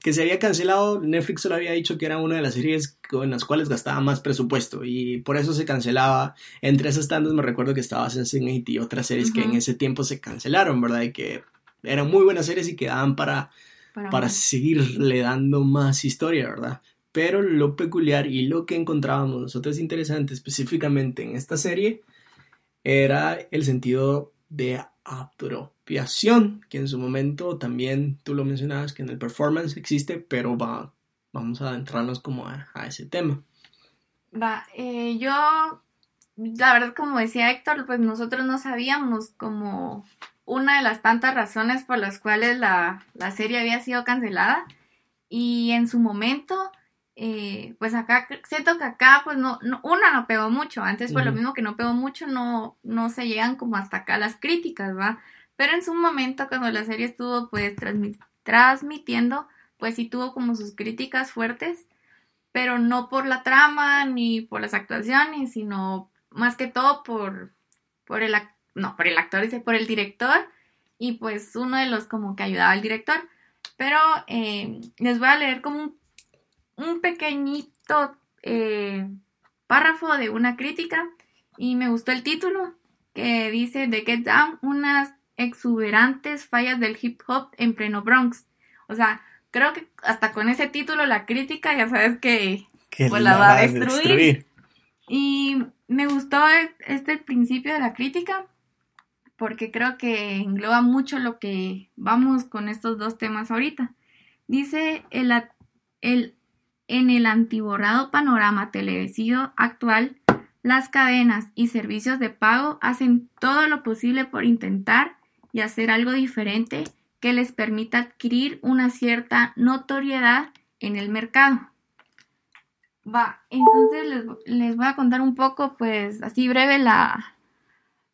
que se había cancelado. Netflix solo había dicho que era una de las series en las cuales gastaba más presupuesto y por eso se cancelaba. Entre esas tantas me recuerdo que estaba Sense8 y otras series que en ese tiempo se cancelaron, ¿verdad? Y que eran muy buenas series y quedaban para, para, para seguirle dando más historia, ¿verdad? Pero lo peculiar y lo que encontrábamos nosotros interesante específicamente en esta serie era el sentido de apropiación, que en su momento también tú lo mencionabas que en el performance existe, pero va, vamos a adentrarnos como a, ese tema. Va, eh, yo, la verdad como decía Héctor, pues nosotros no sabíamos como una de las tantas razones por las cuales la, la serie había sido cancelada y en su momento eh, pues acá siento que acá pues no, no una no pegó mucho. Antes por lo mismo que no pegó mucho no no se llegan como hasta acá las críticas va pero en su momento cuando la serie estuvo pues transmitiendo pues sí tuvo como sus críticas fuertes pero no por la trama ni por las actuaciones sino más que todo por por el no por el actor dice por el director y pues uno de los como que ayudaba al director. Pero eh, les voy a leer como un un pequeñito eh, párrafo de una crítica y me gustó el título que dice The Get Down, unas exuberantes fallas del hip hop en pleno Bronx. O sea, creo que hasta con ese título la crítica ya sabes que, pues, la, va a destruir. Y me gustó este principio de la crítica porque creo que engloba mucho lo que vamos con estos dos temas ahorita. Dice el, el en el antiborrado panorama televisivo actual, las cadenas y servicios de pago hacen todo lo posible por intentar y hacer algo diferente que les permita adquirir una cierta notoriedad en el mercado. Va, entonces les, voy a contar un poco, pues así breve, la,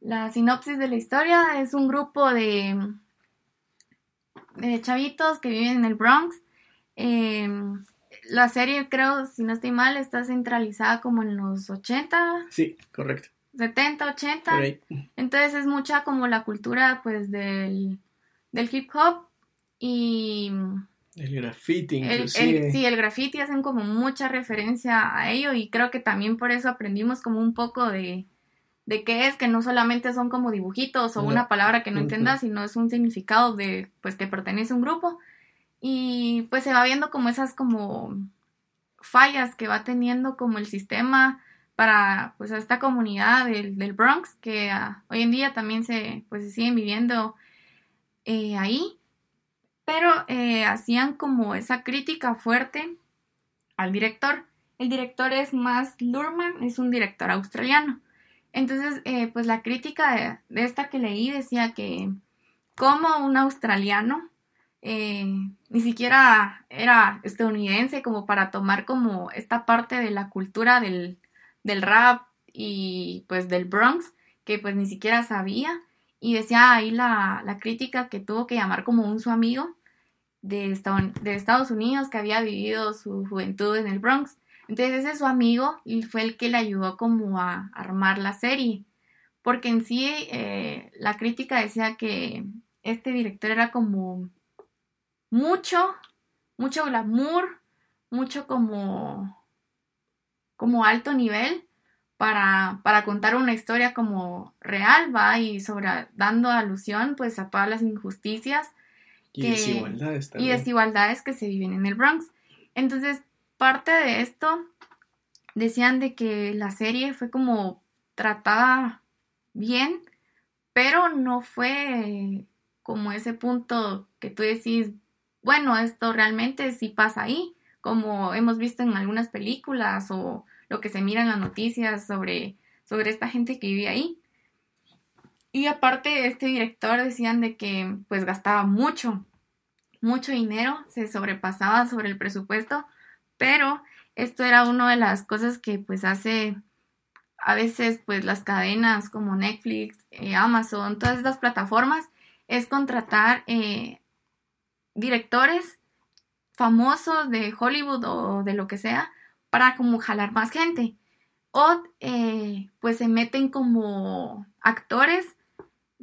la sinopsis de la historia. Es un grupo de, chavitos que viven en el Bronx. Em, la serie, creo, si no estoy mal, está centralizada como en los 80. Sí, correcto. 70, 80. Entonces es mucha como la cultura, pues, del, del hip hop y... El graffiti, inclusive. sí, el graffiti hacen como mucha referencia a ello y creo que también por eso aprendimos como un poco de, de qué es, que no solamente son como dibujitos o una palabra que no entiendas, sino es un significado de, pues, que pertenece a un grupo. Y pues se va viendo como esas como fallas que va teniendo como el sistema para pues a esta comunidad del, Bronx que ah, hoy en día también se pues se siguen viviendo eh, ahí. Pero eh, hacían como esa crítica fuerte al director. El director es más Lurman es un director australiano. Entonces eh, pues la crítica de, esta que leí decía que como un australiano ni siquiera era estadounidense como para tomar como esta parte de la cultura del, del rap y pues del Bronx, que pues ni siquiera sabía. Y decía ahí la, la crítica que tuvo que llamar como un su amigo de, de Estados Unidos que había vivido su juventud en el Bronx. Entonces ese su amigo fue el que le ayudó como a armar la serie. Porque en sí eh, la crítica decía que este director era como mucho, mucho glamour, mucho como, como alto nivel para, para contar una historia como real, va, y sobre, dando alusión pues a todas las injusticias y desigualdades y desigualdades que se viven en el Bronx. Entonces, parte de esto decían de que la serie fue como tratada bien, pero no fue como ese punto que tú decís, bueno, esto realmente sí pasa ahí, como hemos visto en algunas películas o lo que se mira en las noticias sobre, sobre esta gente que vive ahí. Y aparte, este director decían de que pues gastaba mucho, mucho dinero, se sobrepasaba sobre el presupuesto, pero esto era una de las cosas que pues hace a veces pues las cadenas como Netflix, eh, Amazon, todas estas plataformas, es contratar eh, directores famosos de Hollywood o de lo que sea para como jalar más gente. O eh, pues se meten como actores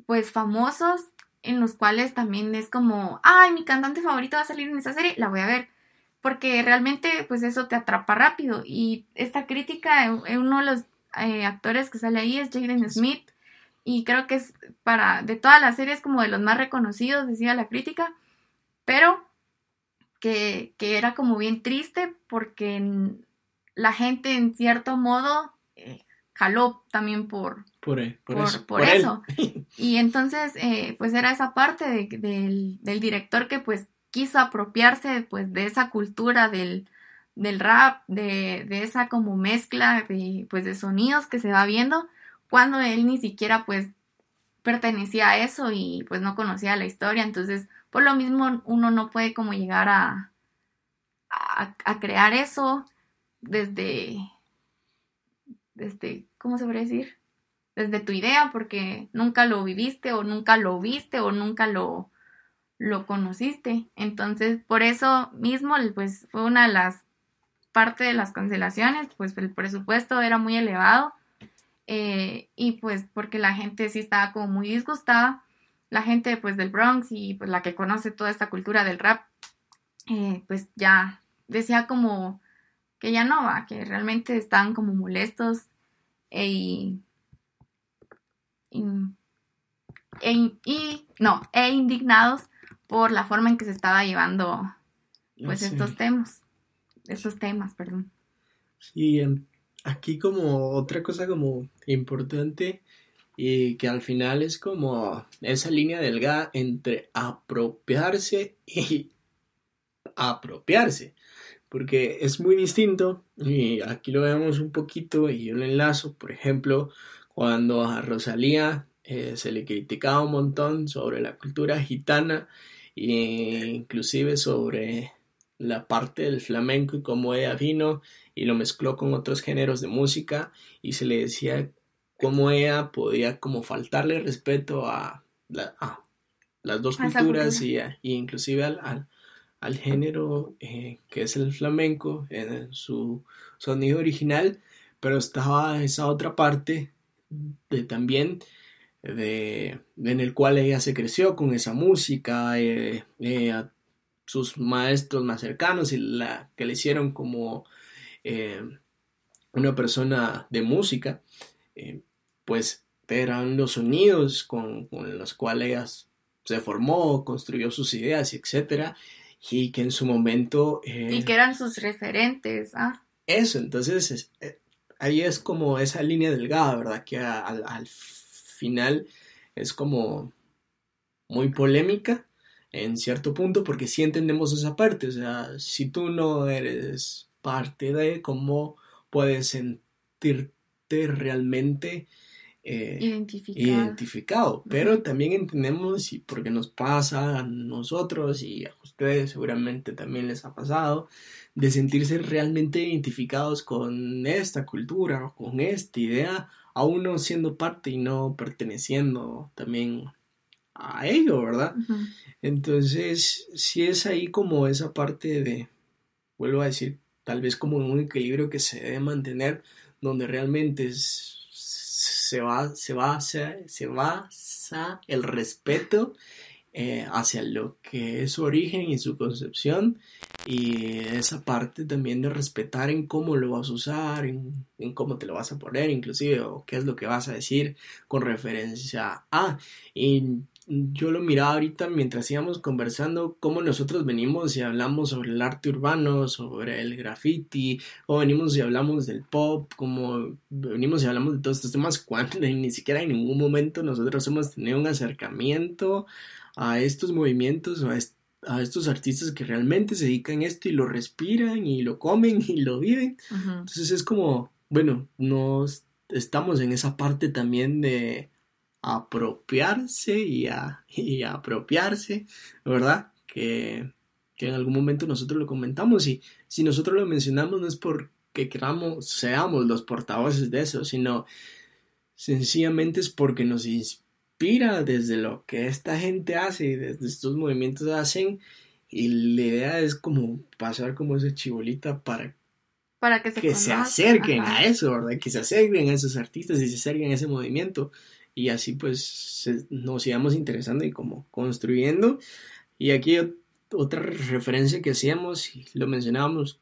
pues famosos en los cuales también es como, ay, mi cantante favorito va a salir en esa serie, la voy a ver. Porque realmente pues eso te atrapa rápido. Y esta crítica, uno de los eh, actores que sale ahí es Jaden Smith. Y creo que es para, de todas las series como de los más reconocidos, decía la crítica pero que, era como bien triste porque la gente en cierto modo eh, jaló también por, por, e, eso. Y entonces, eh, pues era esa parte del, director que pues quiso apropiarse pues de esa cultura del, del rap, de, de, esa como mezcla de, pues, de sonidos que se va viendo, cuando él ni siquiera pues pertenecía a eso y pues no conocía la historia, entonces por lo mismo uno no puede como llegar a, a, crear eso desde, desde, ¿cómo se puede decir? Desde tu idea, porque nunca lo viviste o nunca lo viste o nunca lo, lo conociste. Entonces, por eso mismo, pues fue una de las partes de las cancelaciones, pues el presupuesto era muy elevado eh, y pues porque la gente sí estaba como muy disgustada la gente pues del Bronx y pues la que conoce toda esta cultura del rap, eh, pues ya decía como que ya no va, que realmente están como molestos e, y, y, no, e indignados por la forma en que se estaba llevando pues estos temas, estos temas, perdón. Sí, aquí como otra cosa como importante y que al final es como esa línea delgada entre apropiarse y apropiarse, porque es muy distinto y aquí lo vemos un poquito y lo enlazo, por ejemplo, cuando a Rosalía eh, se le criticaba un montón sobre la cultura gitana e inclusive sobre la parte del flamenco y cómo ella vino y lo mezcló con otros géneros de música y se le decía cómo ella podía como faltarle respeto a, las dos culturas y, inclusive al, al, género eh, que es el flamenco en su sonido original, pero estaba esa otra parte de también de, en el cual ella se creció con esa música, eh, eh, sus maestros más cercanos y la que le hicieron como una persona de música pues eran los sonidos con, los cuales ella se formó, construyó sus ideas, etcétera, y que en su momento... Eh, y que eran sus referentes, ah. Eso, entonces eh, ahí es como esa línea delgada, ¿verdad? Que al final es como muy polémica en cierto punto porque sí entendemos esa parte, o sea, si tú no eres parte de cómo puedes sentirte realmente eh, identificado. Pero también entendemos, y porque nos pasa a nosotros y a ustedes seguramente también les ha pasado, de sentirse realmente identificados con esta cultura o con esta idea, aún no siendo parte y no perteneciendo también a ello, ¿verdad? Entonces, si es ahí como esa parte de, vuelvo a decir, tal vez como un equilibrio que se debe mantener, donde realmente es se va, se va, se, se basa el respeto eh, hacia lo que es su origen y su concepción y esa parte también de respetar en cómo lo vas a usar, en, en, cómo te lo vas a poner inclusive o qué es lo que vas a decir con referencia a yo lo miraba ahorita mientras íbamos conversando, cómo nosotros venimos y hablamos sobre el arte urbano, sobre el graffiti, o venimos y hablamos del pop, como venimos y hablamos de todos estos temas, cuando ni siquiera en ningún momento nosotros hemos tenido un acercamiento a estos movimientos o a, estos artistas que realmente se dedican a esto y lo respiran y lo comen y lo viven. Entonces es como, bueno, nos estamos en esa parte también de apropiarse y, a, y apropiarse, ¿verdad? Que, que, en algún momento nosotros lo comentamos y si nosotros lo mencionamos no es porque queramos, seamos los portavoces de eso, sino sencillamente es porque nos inspira desde lo que esta gente hace y desde estos movimientos hacen y la idea es como pasar como esa chibolita para para que se, que se acerquen a eso, ¿verdad? Que se acerquen a esos artistas y se acerquen a ese movimiento y así pues nos íbamos interesando y como construyendo. Y aquí otra referencia que hacíamos y lo mencionábamos,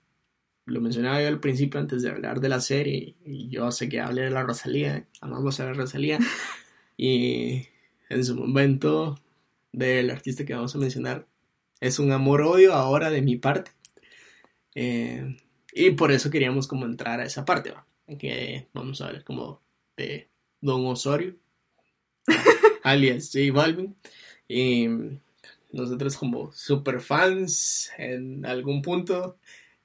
lo mencionaba yo al principio antes de hablar de la serie y yo sé que hablé de la Rosalía, amamos a la Rosalía y en su momento del artista que vamos a mencionar es un amor-odio ahora de mi parte. Eh, y por eso queríamos como entrar a esa parte, que vamos a ver como de Don Osorio, alias J Balvin. Y nosotros como super fans en algún punto,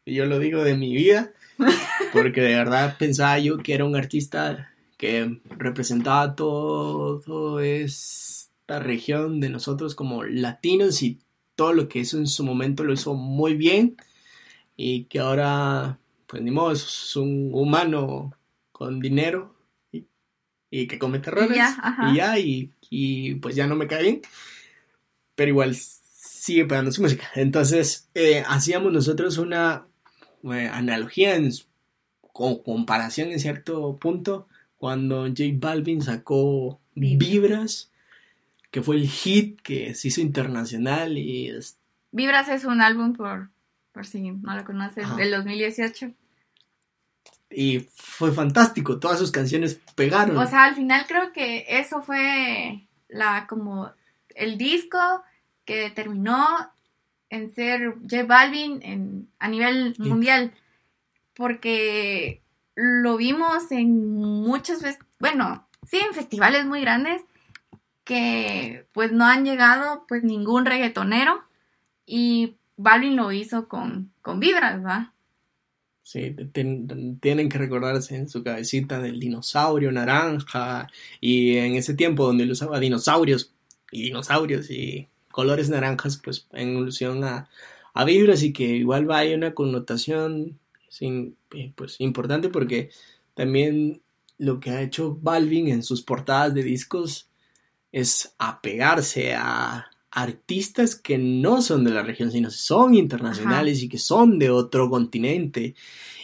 y yo lo digo de mi vida, porque de verdad pensaba yo que era un artista que representaba todo esta región de nosotros como latinos y todo lo que hizo en su momento lo hizo muy bien y que ahora pues ni modo es un humano con dinero y que comete errores y ya, y, pues ya no me cae bien, pero igual sigue pegando su música. Entonces eh, hacíamos nosotros una eh, analogía en, con comparación en cierto punto cuando J Balvin sacó Vibras, que fue el hit que se hizo internacional y... Vibras es un álbum por, por si no lo conoces, del 2018 y fue fantástico, todas sus canciones pegaron. O sea, al final creo que eso fue la como el disco que determinó en ser J Balvin en, a nivel mundial, porque lo vimos en veces, bueno, sí, en festivales muy grandes que pues no han llegado pues ningún reggaetonero y Balvin lo hizo con, con vibras, ¿va? Sí, tienen que recordarse en su cabecita del dinosaurio naranja y en ese tiempo donde él usaba dinosaurios y dinosaurios y colores naranjas, pues en alusión a, a vibras y que igual va a una connotación sin, eh, pues, importante porque también lo que ha hecho Balvin en sus portadas de discos es apegarse a artistas que no son de la región, sino son internacionales y que son de otro continente.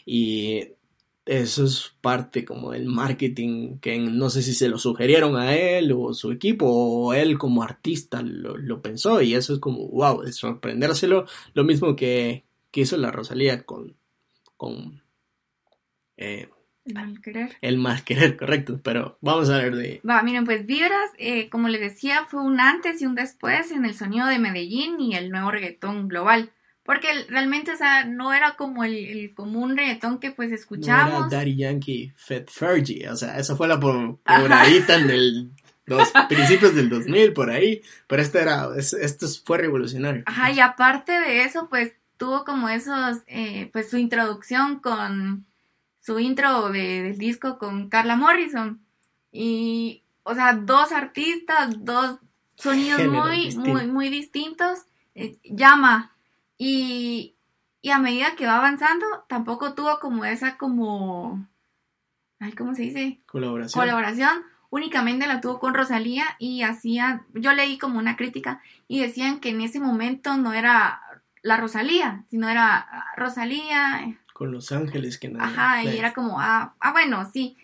Y eso es parte como del marketing que no sé si se lo sugerieron a él o su equipo o él como artista lo, pensó. Y eso es como wow, es sorprendérselo, lo mismo que, que hizo la Rosalía con, con eh, el mal querer. El mal querer, correcto. Pero vamos a ver de. Va, miren, pues Vibras, eh, como les decía, fue un antes y un después en el sonido de Medellín y el nuevo reggaetón global. Porque realmente, o sea, no era como el, común reggaetón que pues escuchamos. No era Daddy Yankee, Fed Fergie. O sea, esa fue la por, pobradita en los principios del 2000, por ahí. Pero esto era, esto fue revolucionario. Ajá, y aparte de eso, pues tuvo como esos, eh, pues su introducción con su intro de, del disco con Carla Morrison. Y, o sea, dos artistas, dos sonidos muy, muy, muy distintos. Eh, llama. Y, y a medida que va avanzando, tampoco tuvo como esa como... Ay, ¿cómo se dice? Colaboración. Colaboración. Únicamente la tuvo con Rosalía y hacía, yo leí como una crítica y decían que en ese momento no era la Rosalía, sino era Rosalía, con Los Ángeles que nada. Ajá, y era como, ah, ah bueno, sí.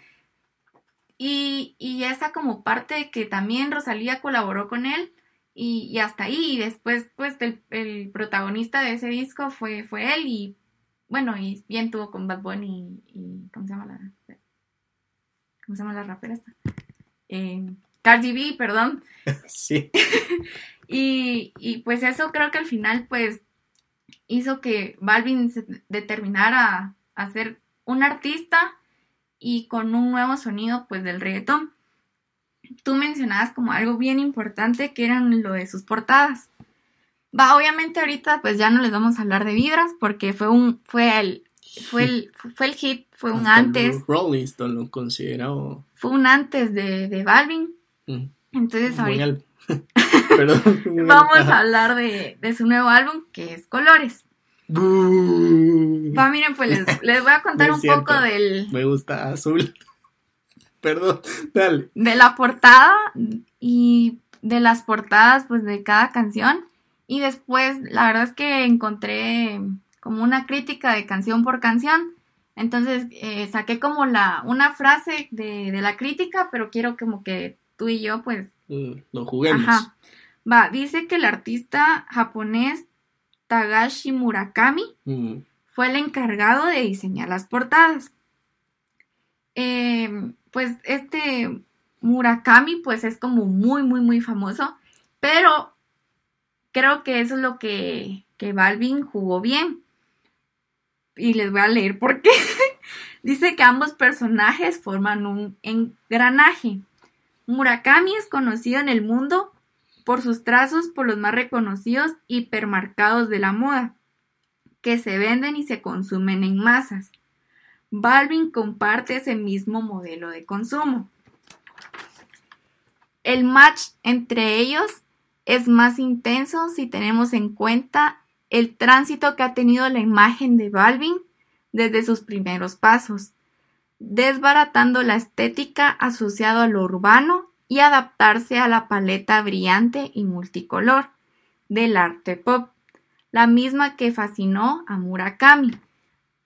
Y, y esa como parte que también Rosalía colaboró con él y, hasta ahí. Y después, pues, el, protagonista de ese disco fue, fue él y, bueno, y bien tuvo con Bad Bunny y, ¿cómo se llama la, cómo se llama la rapera esta? Eh, Cardi B, perdón. sí. y, y pues eso creo que al final, pues, hizo que Balvin se determinara a ser un artista y con un nuevo sonido pues del reggaetón. Tú mencionabas como algo bien importante que eran lo de sus portadas. Va, obviamente ahorita pues ya no les vamos a hablar de vibras porque fue un fue el fue el fue el hit, fue un antes. Rolling Stone lo considerado. Fue un antes de, de Balvin. Mm. Entonces ahorita Vamos a hablar de, su nuevo álbum, que es Colores. Va, miren, pues les, voy a contar un poco del... Me gusta azul. Perdón, dale. De la portada y de las portadas, pues, de cada canción. Y después, la verdad es que encontré como una crítica de canción por canción. Entonces, eh, saqué como la, una frase de, de la crítica, pero quiero como que tú y yo, pues... Mm, lo juguemos. Ajá. Va, dice que el artista japonés Tagashi Murakami fue el encargado de diseñar las portadas. Em, pues este Murakami pues es como muy, muy, muy famoso, pero creo que eso es lo que, que Balvin jugó bien. Y les voy a leer por qué. Dice que ambos personajes forman un engranaje. Murakami es conocido en el mundo por sus trazos por los más reconocidos hipermercados de la moda, que se venden y se consumen en masas. Balvin comparte ese mismo modelo de consumo. El match entre ellos es más intenso si tenemos en cuenta el tránsito que ha tenido la imagen de Balvin desde sus primeros pasos, desbaratando la estética asociada a lo urbano y adaptarse a la paleta brillante y multicolor del arte pop, la misma que fascinó a Murakami.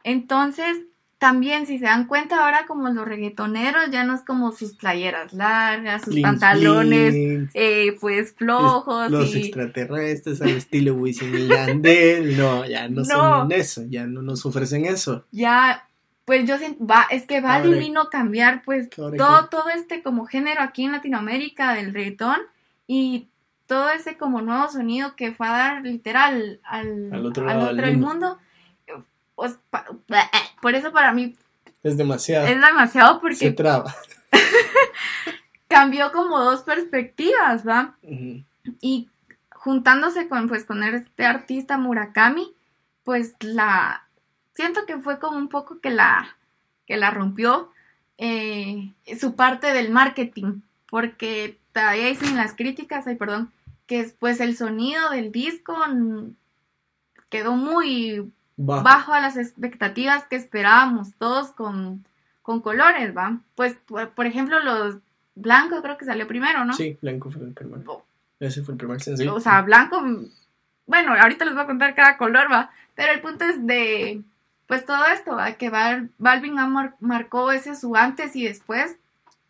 Entonces, también si se dan cuenta ahora como los reggaetoneros ya no es como sus playeras largas, sus pantalones eh, pues flojos. Los extraterrestres al estilo Wisin y Yandel, no, ya no, no, son eso, ya no nos ofrecen eso. Ya pues yo siento, va, es que va divino cambiar pues todo, todo este como género aquí en Latinoamérica del reggaetón y todo ese como nuevo sonido que fue a dar literal al, otro, del mundo. Pues, por eso para mí es demasiado. Es demasiado porque... Se traba. cambió como dos perspectivas, ¿va? Y juntándose con, pues, con este artista Murakami, pues la, siento que fue como un poco que la, que la rompió eh, su parte del marketing, porque todavía dicen las críticas, ay, perdón, que pues el sonido del disco quedó muy bajo, a las expectativas que esperábamos todos con, con colores, ¿va? Pues, por, ejemplo, los blancos creo que salió primero, ¿no? Sí, blanco fue el primero. Ese fue el primer sencillo. O sea, blanco, bueno, ahorita les voy a contar cada color, ¿va? Pero el punto es de, pues todo esto, ¿va? Que Balvin marcó ese su antes y después,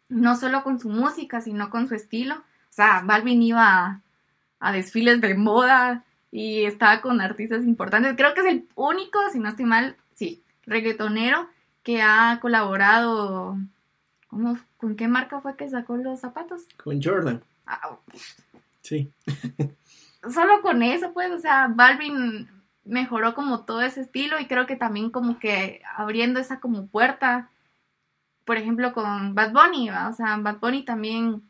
no solo con su música, sino con su estilo. O sea, Balvin iba a desfiles de moda, y estaba con artistas importantes. Creo que es el único, si no estoy mal, sí, reggaetonero que ha colaborado. ¿cómo, ¿Con qué marca fue que sacó los zapatos? Con Jordan. Ah, sí. Solo con eso, pues, o sea, Balvin mejoró como todo ese estilo y creo que también como que abriendo esa como puerta, por ejemplo, con Bad Bunny, o sea, Bad Bunny también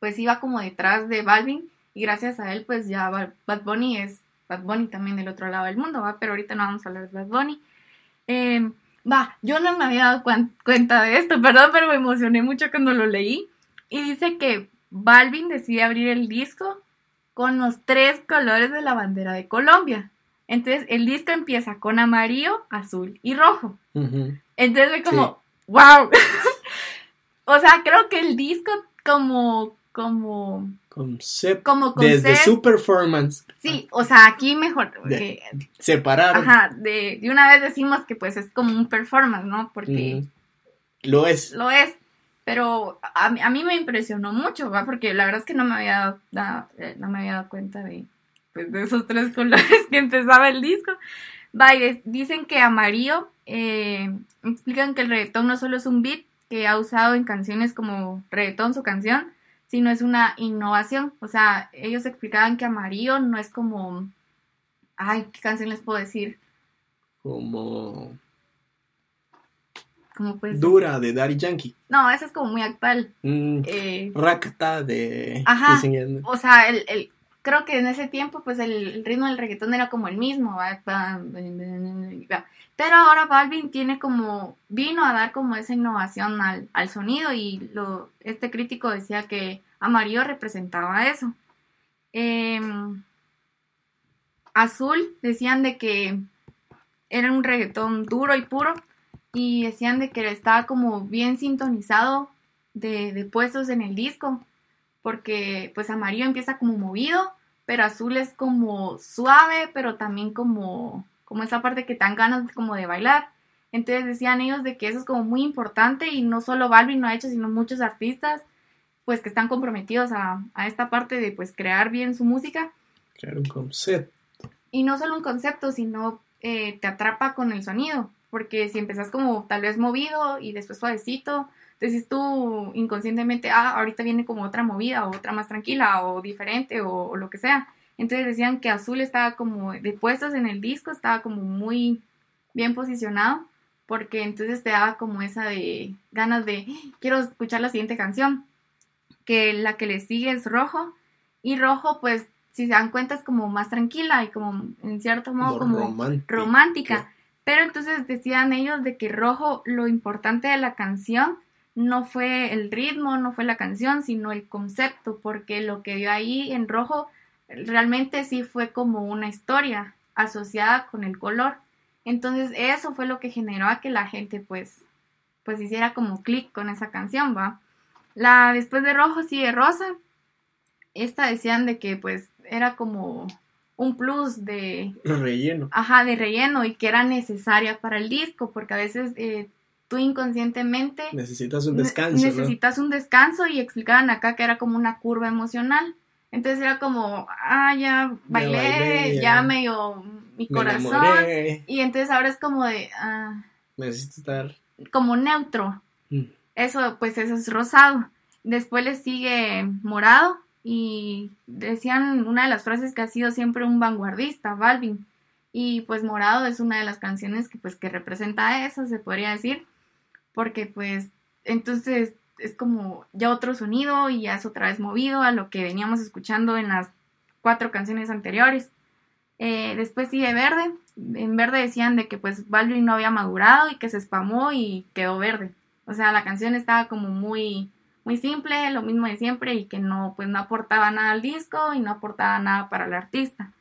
pues iba como detrás de Balvin y gracias a él, pues ya Bad Bunny es Bad Bunny también del otro lado del mundo, ¿va? Pero ahorita no vamos a hablar de Bad Bunny. Em, va, yo no me había dado cuenta de esto, perdón, pero me emocioné mucho cuando lo leí. Y dice que Balvin decide abrir el disco con los tres colores de la bandera de Colombia. Entonces el disco empieza con amarillo, azul y rojo. Entonces fue como, wow. o sea, creo que el disco como, como concept, como desde su performance. Sí, o sea, aquí mejor separar. Ajá, de, de, una vez decimos que pues es como un performance, ¿no? Porque lo es. Lo es. Pero a, a, mí me impresionó mucho, ¿va? Porque la verdad es que no me había dado, eh, no me había dado cuenta de, pues, de esos tres colores que empezaba el disco. Va, dicen que amarillo, eh, explican que el reggaetón no solo es un beat que ha usado en canciones como reggaetón, su canción, sino es una innovación. O sea, ellos explicaban que amarillo no es como, ay, ¿qué canción les puedo decir? Como... Como pues... Dura de Daddy Yankee. No, esa es como muy actual. Mm, eh, Rakata de... Ajá. O sea, el, el, creo que en ese tiempo pues el, ritmo del reggaetón era como el mismo. Pero ahora Balvin tiene como, vino a dar como esa innovación al, al sonido y lo, este crítico decía que Amarillo representaba eso. Em, azul decían de que era un reggaetón duro y puro y decían de que estaba como bien sintonizado de, de puestos en el disco porque pues amarillo empieza como movido pero azul es como suave pero también como como esa parte que dan ganas como de bailar. Entonces decían ellos de que eso es como muy importante y no solo Balvin lo ha hecho, sino muchos artistas pues que están comprometidos a, esta parte de pues crear bien su música. Crear un concepto. Y no solo un concepto, sino eh, te atrapa con el sonido, porque si empezás como tal vez movido y después suavecito, entonces tú inconscientemente, ah, ahorita viene como otra movida o otra más tranquila o diferente o lo que sea. Entonces decían que Azul estaba como de puestos en el disco, estaba como muy bien posicionado, porque entonces te daba como esa de ganas de, quiero escuchar la siguiente canción, que la que le sigue es Rojo, y Rojo pues si se dan cuenta es como más tranquila y como en cierto modo como romántica. Pero entonces decían ellos de que Rojo lo importante de la canción no fue el ritmo, no fue la canción, sino el concepto, porque lo que dio ahí en Rojo realmente sí fue como una historia asociada con el color. Entonces eso fue lo que generó a que la gente pues pues hiciera como clic con esa canción, ¿va? La después de rojo sigue rosa. Esta decían de que pues era como un plus de relleno. Ajá, de relleno y que era necesaria para el disco porque a veces eh, tú inconscientemente necesitas un descanso. Necesitas un descanso y explicaban acá que era como una curva emocional. Entonces era como, ah, ya bailé, ya, medio mi corazón. Y entonces ahora es como de, ah, necesito estar como neutro. Mm. Eso, pues eso es rosado. Después le sigue morado y decían una de las frases que ha sido siempre un vanguardista, Balvin. Y pues morado es una de las canciones que pues que representa eso, se podría decir. Porque pues entonces es como ya otro sonido y ya es otra vez movido a lo que veníamos escuchando en las cuatro canciones anteriores. Eh, después sigue Verde. En Verde decían de que pues Balvin no había madurado y que se espamó y quedó verde. O sea, la canción estaba como muy, muy simple, lo mismo de siempre y que no, pues no aportaba nada al disco y no aportaba nada para el artista.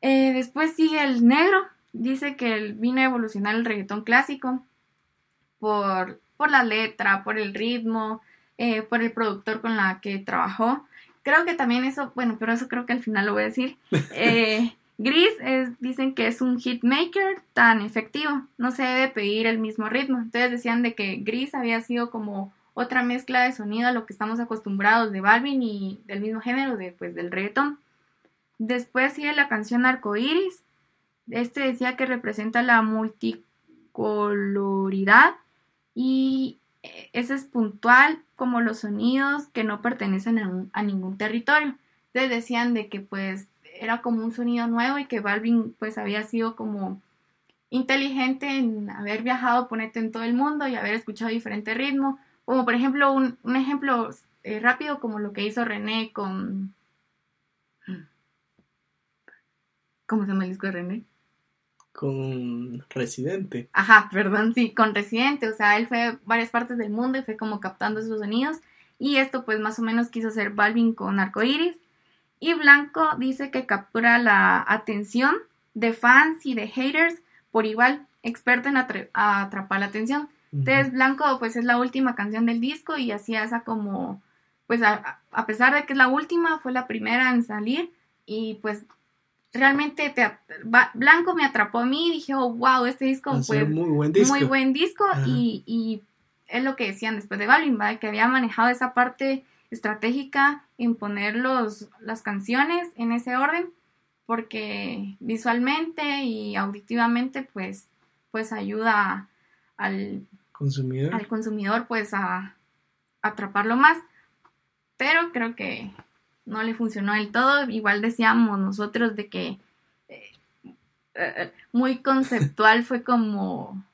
Eh, después sigue el negro. Dice que vino a evolucionar el reggaetón clásico por, por la letra, por el ritmo, eh, por el productor con la que trabajó. Creo que también eso, bueno, pero eso creo que al final lo voy a decir. Eh, Gris es, dicen que es un hitmaker tan efectivo, no se debe pedir el mismo ritmo. Entonces decían de que Gris había sido como otra mezcla de sonido a lo que estamos acostumbrados de Balvin y del mismo género de, pues, del reggaetón. Después sigue la canción Arcoiris. Este decía que representa la multicoloridad y ese es puntual como los sonidos que no pertenecen a, ningún territorio. Entonces decían de que pues era como un sonido nuevo y que Balvin pues había sido como inteligente en haber viajado, ponete en todo el mundo y haber escuchado diferentes ritmos. Como por ejemplo, un, un ejemplo eh, rápido como lo que hizo René con... ¿Cómo se llama el disco de René? Con Residente. Ajá, perdón, sí, con Residente. O sea, él fue a varias partes del mundo y fue como captando esos sonidos. Y esto pues más o menos quiso hacer Balvin con Arcoiris. Y Blanco dice que captura la atención de fans y de haters por igual, experto en atrapar la atención. Entonces, Blanco, pues es la última canción del disco y así esa como, pues a, pesar de que es la última, fue la primera en salir y pues realmente te, Blanco me atrapó a mí y dije, oh, wow, este disco fue muy buen disco, muy buen disco y, y, es lo que decían después de Balvin, que había manejado esa parte estratégica en poner los, las canciones en ese orden porque visualmente y auditivamente pues, pues ayuda al consumidor, al consumidor pues a, atraparlo más. Pero creo que no le funcionó del todo. Igual decíamos nosotros de que eh, eh, muy conceptual fue como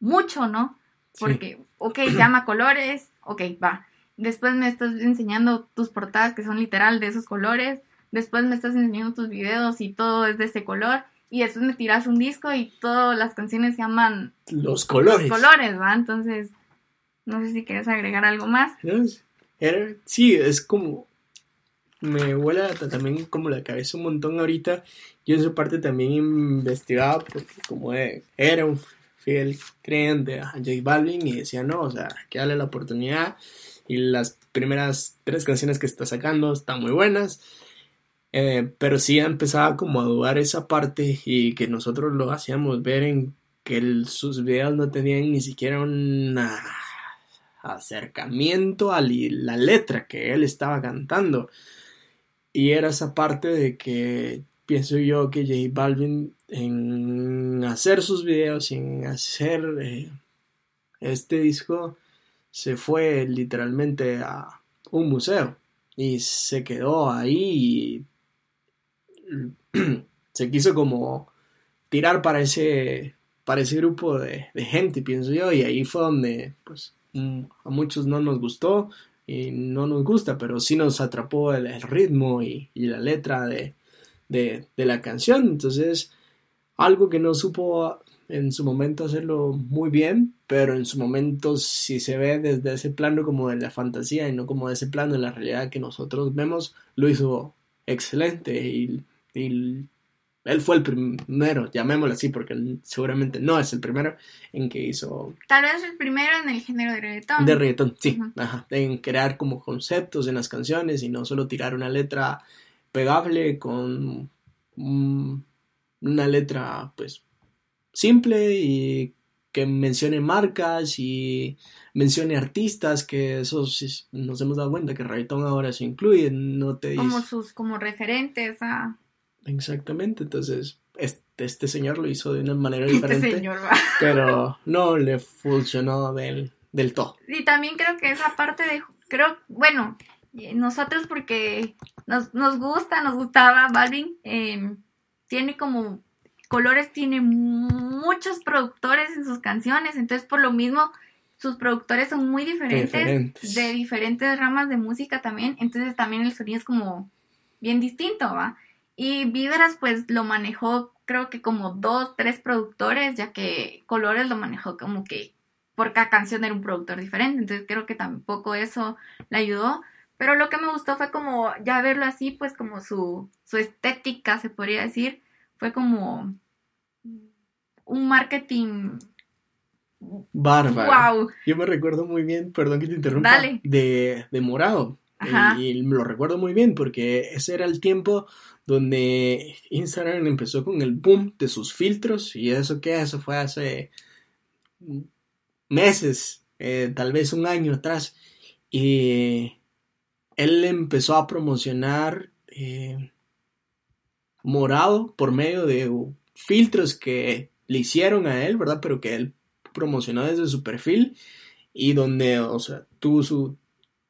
mucho, ¿no? Porque, ok, llama colores, ok, va. Después me estás enseñando tus portadas que son literal de esos colores. Después me estás enseñando tus videos y todo es de ese color. Y después me tiras un disco y todas las canciones se llaman los colores. Los colores, ¿va? Entonces, no sé si quieres agregar algo más. sí, es como. Me vuela también como la cabeza un montón ahorita. Yo en su parte también investigaba porque como era un fiel creyente a J Balvin y decía, no, o sea, que darle la oportunidad y las primeras tres canciones que está sacando están muy buenas. Eh, pero sí empezaba como a dudar esa parte y que nosotros lo hacíamos ver en que sus videos no tenían ni siquiera un acercamiento a la letra que él estaba cantando. Y era esa parte de que pienso yo que J Balvin en hacer sus videos, en hacer eh, este disco, se fue literalmente a un museo y se quedó ahí y se quiso como tirar para ese, para ese grupo de, gente, pienso yo, y ahí fue donde pues mm, a muchos no nos gustó y no nos gusta, pero sí nos atrapó el, ritmo y, la letra de, de, de la canción, entonces algo que no supo en su momento hacerlo muy bien, pero en su momento si se ve desde ese plano como de la fantasía y no como de ese plano de la realidad que nosotros vemos, lo hizo excelente y, él fue el primero, llamémoslo así, porque seguramente no es el primero en que hizo... Tal vez el primero en el género de reggaetón. De reggaetón, sí, ajá, en crear como conceptos en las canciones y no solo tirar una letra pegable con una letra pues simple y que mencione marcas y mencione artistas, que eso nos hemos dado cuenta que reggaetón ahora se incluye, no te Como sus, como referentes a... Exactamente, entonces este, este señor lo hizo de una manera este diferente, pero no le funcionó del, del todo. Y también creo que esa parte de, creo, bueno, nosotros porque nos, nos gusta, nos gustaba Balvin, eh, tiene como Colores tiene muchos productores en sus canciones, entonces por lo mismo sus productores son muy diferentes, de diferentes ramas de música también, entonces también el sonido es como bien distinto, ¿va? Y Vibras pues lo manejó creo que como dos, tres productores, ya que Colores lo manejó como que por cada canción era un productor diferente, entonces creo que tampoco eso le ayudó. Pero lo que me gustó fue como ya verlo así, pues como su, su estética, se podría decir, fue como un marketing bárbaro. Yo me recuerdo muy bien, perdón que te interrumpa, De, de Morado. Y, lo recuerdo muy bien porque ese era el tiempo donde Instagram empezó con el boom de sus filtros y eso que eso fue hace meses, eh, tal vez un año atrás. Y él empezó a promocionar eh, morado por medio de filtros que le hicieron a él, ¿verdad? Pero que él promocionó desde su perfil y donde, o sea, tú, su,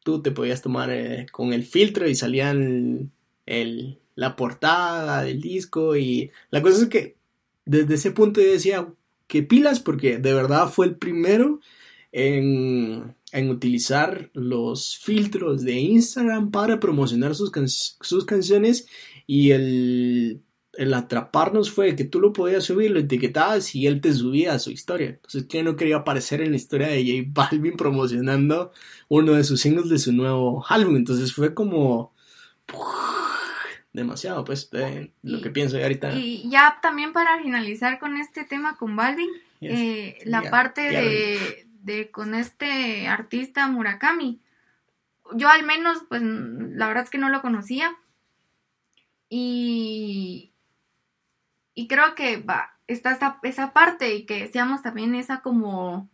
tú te podías tomar eh, con el filtro y salían el, la portada del disco y la cosa es que desde ese punto yo decía que pilas porque de verdad fue el primero en, en utilizar los filtros de Instagram para promocionar sus, sus canciones y el el atraparnos fue que tú lo podías subir, lo etiquetabas y él te subía a su historia. Entonces, que no quería aparecer en la historia de J Balvin promocionando uno de sus singles de su nuevo álbum. Entonces fue como demasiado, pues, de lo que pienso ahorita. Y ya también para finalizar con este tema con Balvin, eh, la parte de, de con este artista Murakami. Yo al menos, pues, la verdad es que no lo conocía. Y, y creo que va, está esa, esa parte y que decíamos también esa como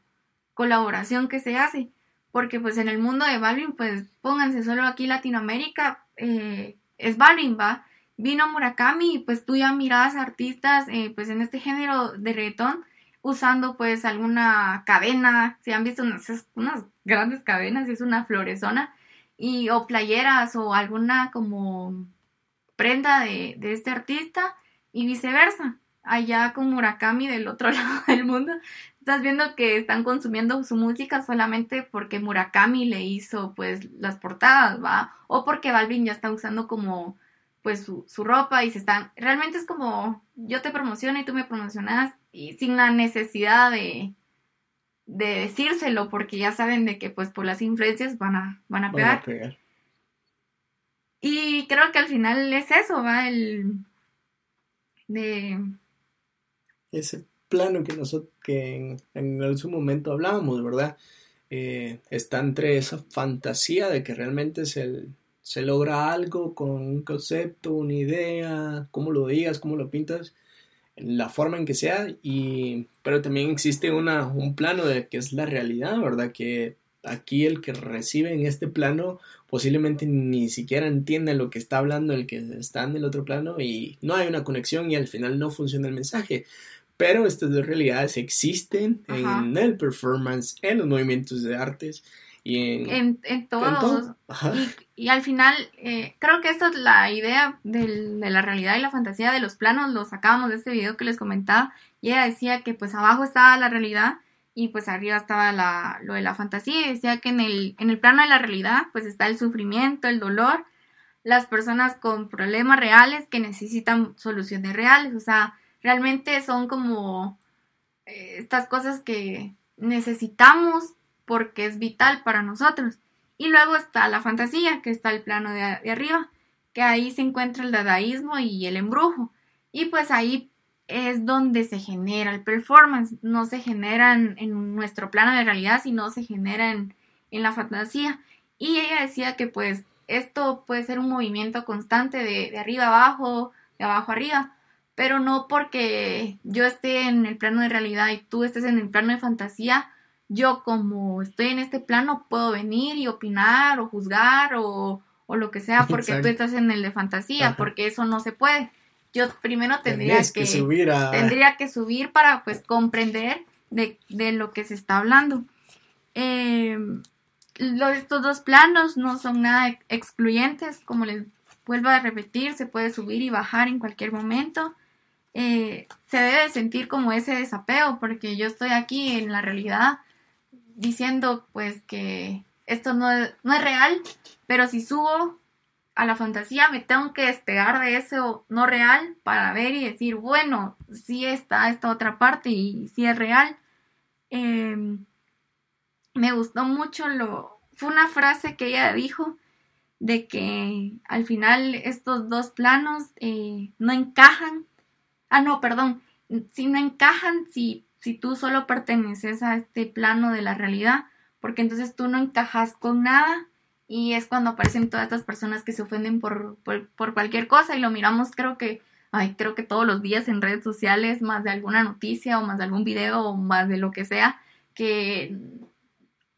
colaboración que se hace. Porque pues en el mundo de Balvin, pues pónganse solo aquí Latinoamérica, eh, es Balvin, va. Vino Murakami y pues tú ya mirabas artistas eh, pues en este género de reggaetón usando pues alguna cadena, si han visto unas, unas grandes cadenas, es una floresona, y o playeras o alguna como prenda de, de este artista y viceversa. Allá con Murakami del otro lado del mundo, estás viendo que están consumiendo su música solamente porque Murakami le hizo pues las portadas, ¿va? O porque Balvin ya está usando como pues su, su ropa y se están... Realmente es como yo te promociono y tú me promocionas y sin la necesidad de, de decírselo porque ya saben de que pues por las influencias van a, van a pegar. Van a pegar. Y creo que al final es eso, va, el, de ese plano que nosotros que en, en su momento hablábamos, ¿verdad? Eh, está entre esa fantasía de que realmente se, se logra algo con un concepto, una idea, cómo lo digas, cómo lo pintas, la forma en que sea, y, pero también existe una, un plano de que es la realidad, ¿verdad? Que aquí el que recibe en este plano posiblemente ni siquiera entiende lo que está hablando el que está en el otro plano y no hay una conexión y al final no funciona el mensaje. Pero estas dos realidades existen en el performance, en los movimientos de artes y en, en, todos. Y, al final, eh, creo que esta es la idea de la realidad y la fantasía de los planos. Lo sacábamos de este video que les comentaba. Y ella decía que pues abajo estaba la realidad y pues arriba estaba la, lo de la fantasía y decía que en el, en el plano de la realidad pues está el sufrimiento, el dolor, las personas con problemas reales que necesitan soluciones reales, o sea, realmente son como eh, estas cosas que necesitamos porque es vital para nosotros. Y luego está la fantasía, que está el plano de, de arriba, que ahí se encuentra el dadaísmo y el embrujo. Y pues ahí es donde se genera el performance, no se genera en, nuestro plano de realidad, sino se genera en, la fantasía. Y ella decía que pues esto puede ser un movimiento constante de, de arriba abajo, de abajo arriba, pero no porque yo esté en el plano de realidad y tú estés en el plano de fantasía, yo como estoy en este plano puedo venir y opinar o juzgar o, o lo que sea porque tú estás en el de fantasía, porque eso no se puede yo primero tendría que, subir tendría que subir para pues comprender de, lo que se está hablando. Eh, estos dos planos no son nada excluyentes, como les vuelvo a repetir, se puede subir y bajar en cualquier momento. Eh, se debe sentir como ese desapego, porque yo estoy aquí en la realidad diciendo pues que esto no no es real, pero si subo a la fantasía me tengo que despegar de eso no real para ver y decir, bueno, sí está esta otra parte y sí es real. Em, me gustó mucho lo... Fue una frase que ella dijo de que al final estos dos planos eh, no encajan. Ah, no, perdón. Si no encajan, si, si tú solo perteneces a este plano de la realidad, porque entonces tú no encajas con nada y es cuando aparecen todas estas personas que se ofenden por, por, cualquier cosa y lo miramos creo que, ay, creo que todos los días en redes sociales, más de alguna noticia o más de algún video o más de lo que sea, que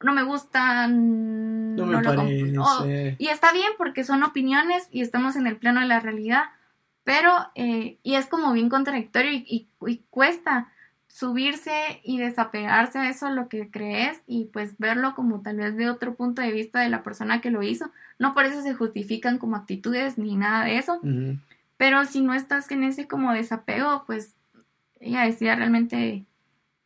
no me gustan, no, me parece. y está bien porque son opiniones y estamos en el plano de la realidad, pero, eh, y es como bien contradictorio y, y, cuesta subirse y desapegarse a eso, lo que crees, y pues verlo como tal vez de otro punto de vista de la persona que lo hizo. No por eso se justifican como actitudes ni nada de eso, pero si no estás en ese como desapego, pues ella decía realmente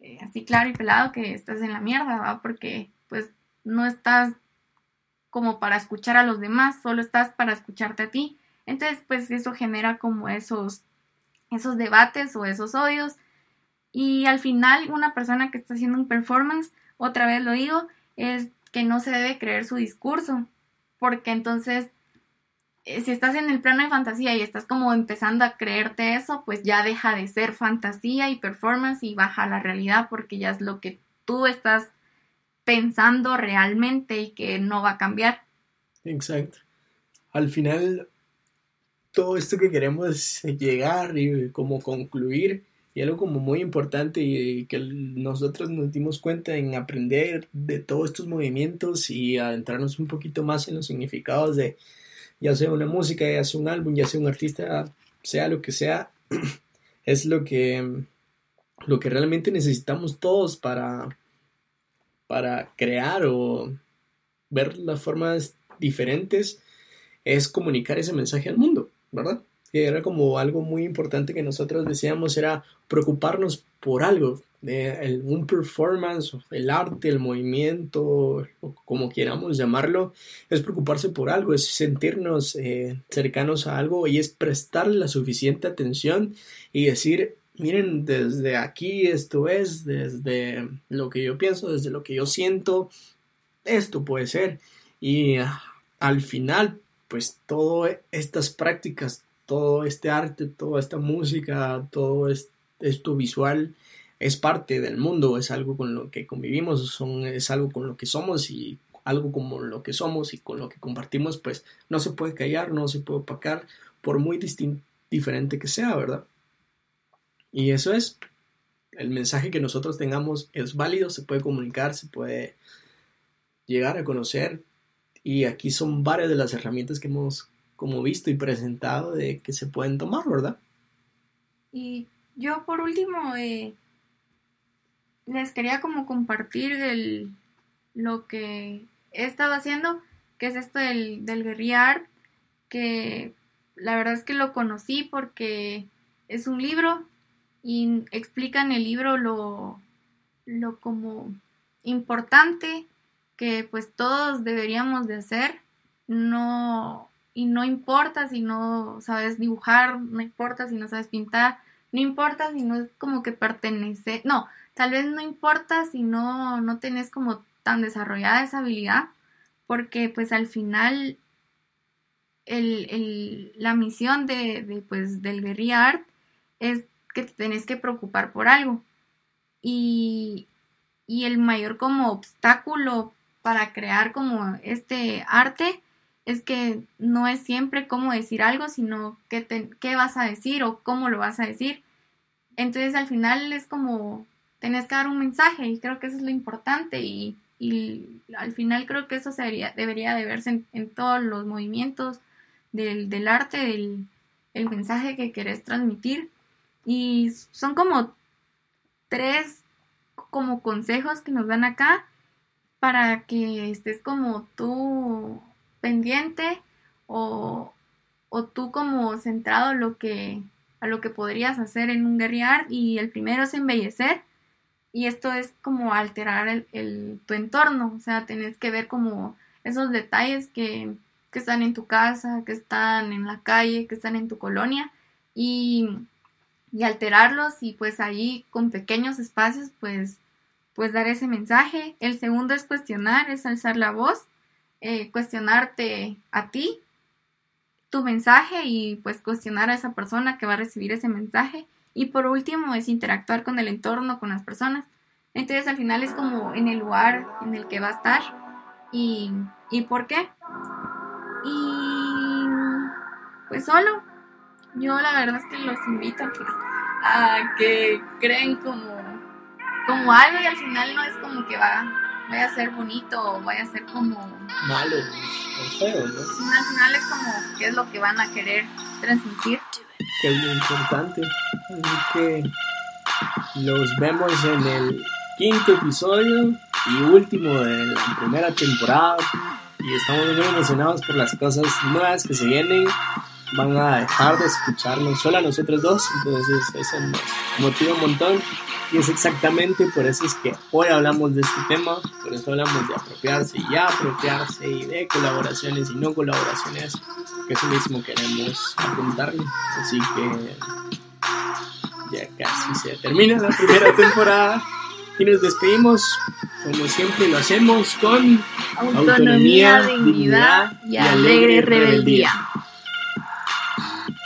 eh, así claro y pelado que estás en la mierda, ¿va? Porque pues no estás como para escuchar a los demás, solo estás para escucharte a ti. Entonces, pues eso genera como esos, esos debates o esos odios. Y al final, una persona que está haciendo un performance, otra vez lo digo, es que no se debe creer su discurso, porque entonces, eh, si estás en el plano de fantasía y estás como empezando a creerte eso, pues ya deja de ser fantasía y performance y baja a la realidad, porque ya es lo que tú estás pensando realmente y que no va a cambiar. Exacto. Al final, todo esto que queremos llegar y como concluir, y algo como muy importante y que nosotros nos dimos cuenta en aprender de todos estos movimientos y adentrarnos un poquito más en los significados de ya sea una música, ya sea un álbum, ya sea un artista, sea lo que sea, es lo que lo que realmente necesitamos todos para para crear o ver las formas diferentes es comunicar ese mensaje al mundo, ¿verdad? Que era como algo muy importante que nosotros decíamos, era preocuparnos por algo, de un performance, el arte, el movimiento, o como queramos llamarlo, es preocuparse por algo, es sentirnos eh, cercanos a algo y es prestarle la suficiente atención y decir, miren, desde aquí esto es, desde lo que yo pienso, desde lo que yo siento, esto puede ser. Y ah, al final, pues todas estas prácticas, todo este arte, toda esta música, todo esto visual es parte del mundo, es algo con lo que convivimos, es algo con lo que somos y algo como lo que somos y con lo que compartimos, pues no se puede callar, no se puede opacar, por muy diferente que sea, ¿verdad? Y eso es, el mensaje que nosotros tengamos es válido, se puede comunicar, se puede llegar a conocer. Y aquí son varias de las herramientas que hemos como visto y presentado de que se pueden tomar, ¿verdad? Y yo por último eh, les quería como compartir el, lo que he estado haciendo, que es esto del, del que la verdad es que lo conocí porque es un libro y explica en el libro lo, lo como importante que pues todos deberíamos de hacer, no, y no importa si no sabes dibujar, no importa si no sabes pintar, no importa si no es como que pertenece, no, tal vez no importa si no, no tenés como tan desarrollada esa habilidad, porque pues al final el, el, la misión de, pues, del guerrilla art es que te tenés que preocupar por algo. Y, y el mayor como obstáculo para crear como este arte es que no es siempre cómo decir algo, sino qué, qué vas a decir o cómo lo vas a decir. Entonces al final es como tenés que dar un mensaje y creo que eso es lo importante y, y al final creo que eso se debería, debería de verse en, todos los movimientos del, del arte, del el mensaje que querés transmitir y son como tres como consejos que nos dan acá para que estés como tú pendiente o, o tú como centrado lo que, a lo que podrías hacer en un guerrear y el primero es embellecer y esto es como alterar el, tu entorno, o sea, tenés que ver como esos detalles que, que están en tu casa, que están en la calle, que están en tu colonia y, y alterarlos y pues ahí con pequeños espacios pues pues dar ese mensaje. El segundo es cuestionar, es alzar la voz, eh, cuestionarte a ti, tu mensaje y pues cuestionar a esa persona que va a recibir ese mensaje. Y por último es interactuar con el entorno, con las personas. Entonces al final es como en el lugar en el que va a estar y, y por qué. Y pues solo, yo la verdad es que los invito a que creen como como algo y al final no es como que va, vaya a ser bonito o vaya a ser como malo o feo, ¿no? al final es como qué es lo que van a querer transmitir. Que es muy importante. Así que los vemos en el quinto episodio y último de la primera temporada. Y estamos muy emocionados por las cosas nuevas que se vienen. Van a dejar de escucharnos solo a nosotros dos, entonces eso nos motiva un montón. Y es exactamente por eso es que hoy hablamos de este tema, por eso hablamos de apropiarse y apropiarse y de colaboraciones y no colaboraciones, que eso mismo queremos apuntarle. Así que ya casi se termina la primera temporada y nos despedimos como siempre lo hacemos con autonomía, dignidad, y alegre rebeldía.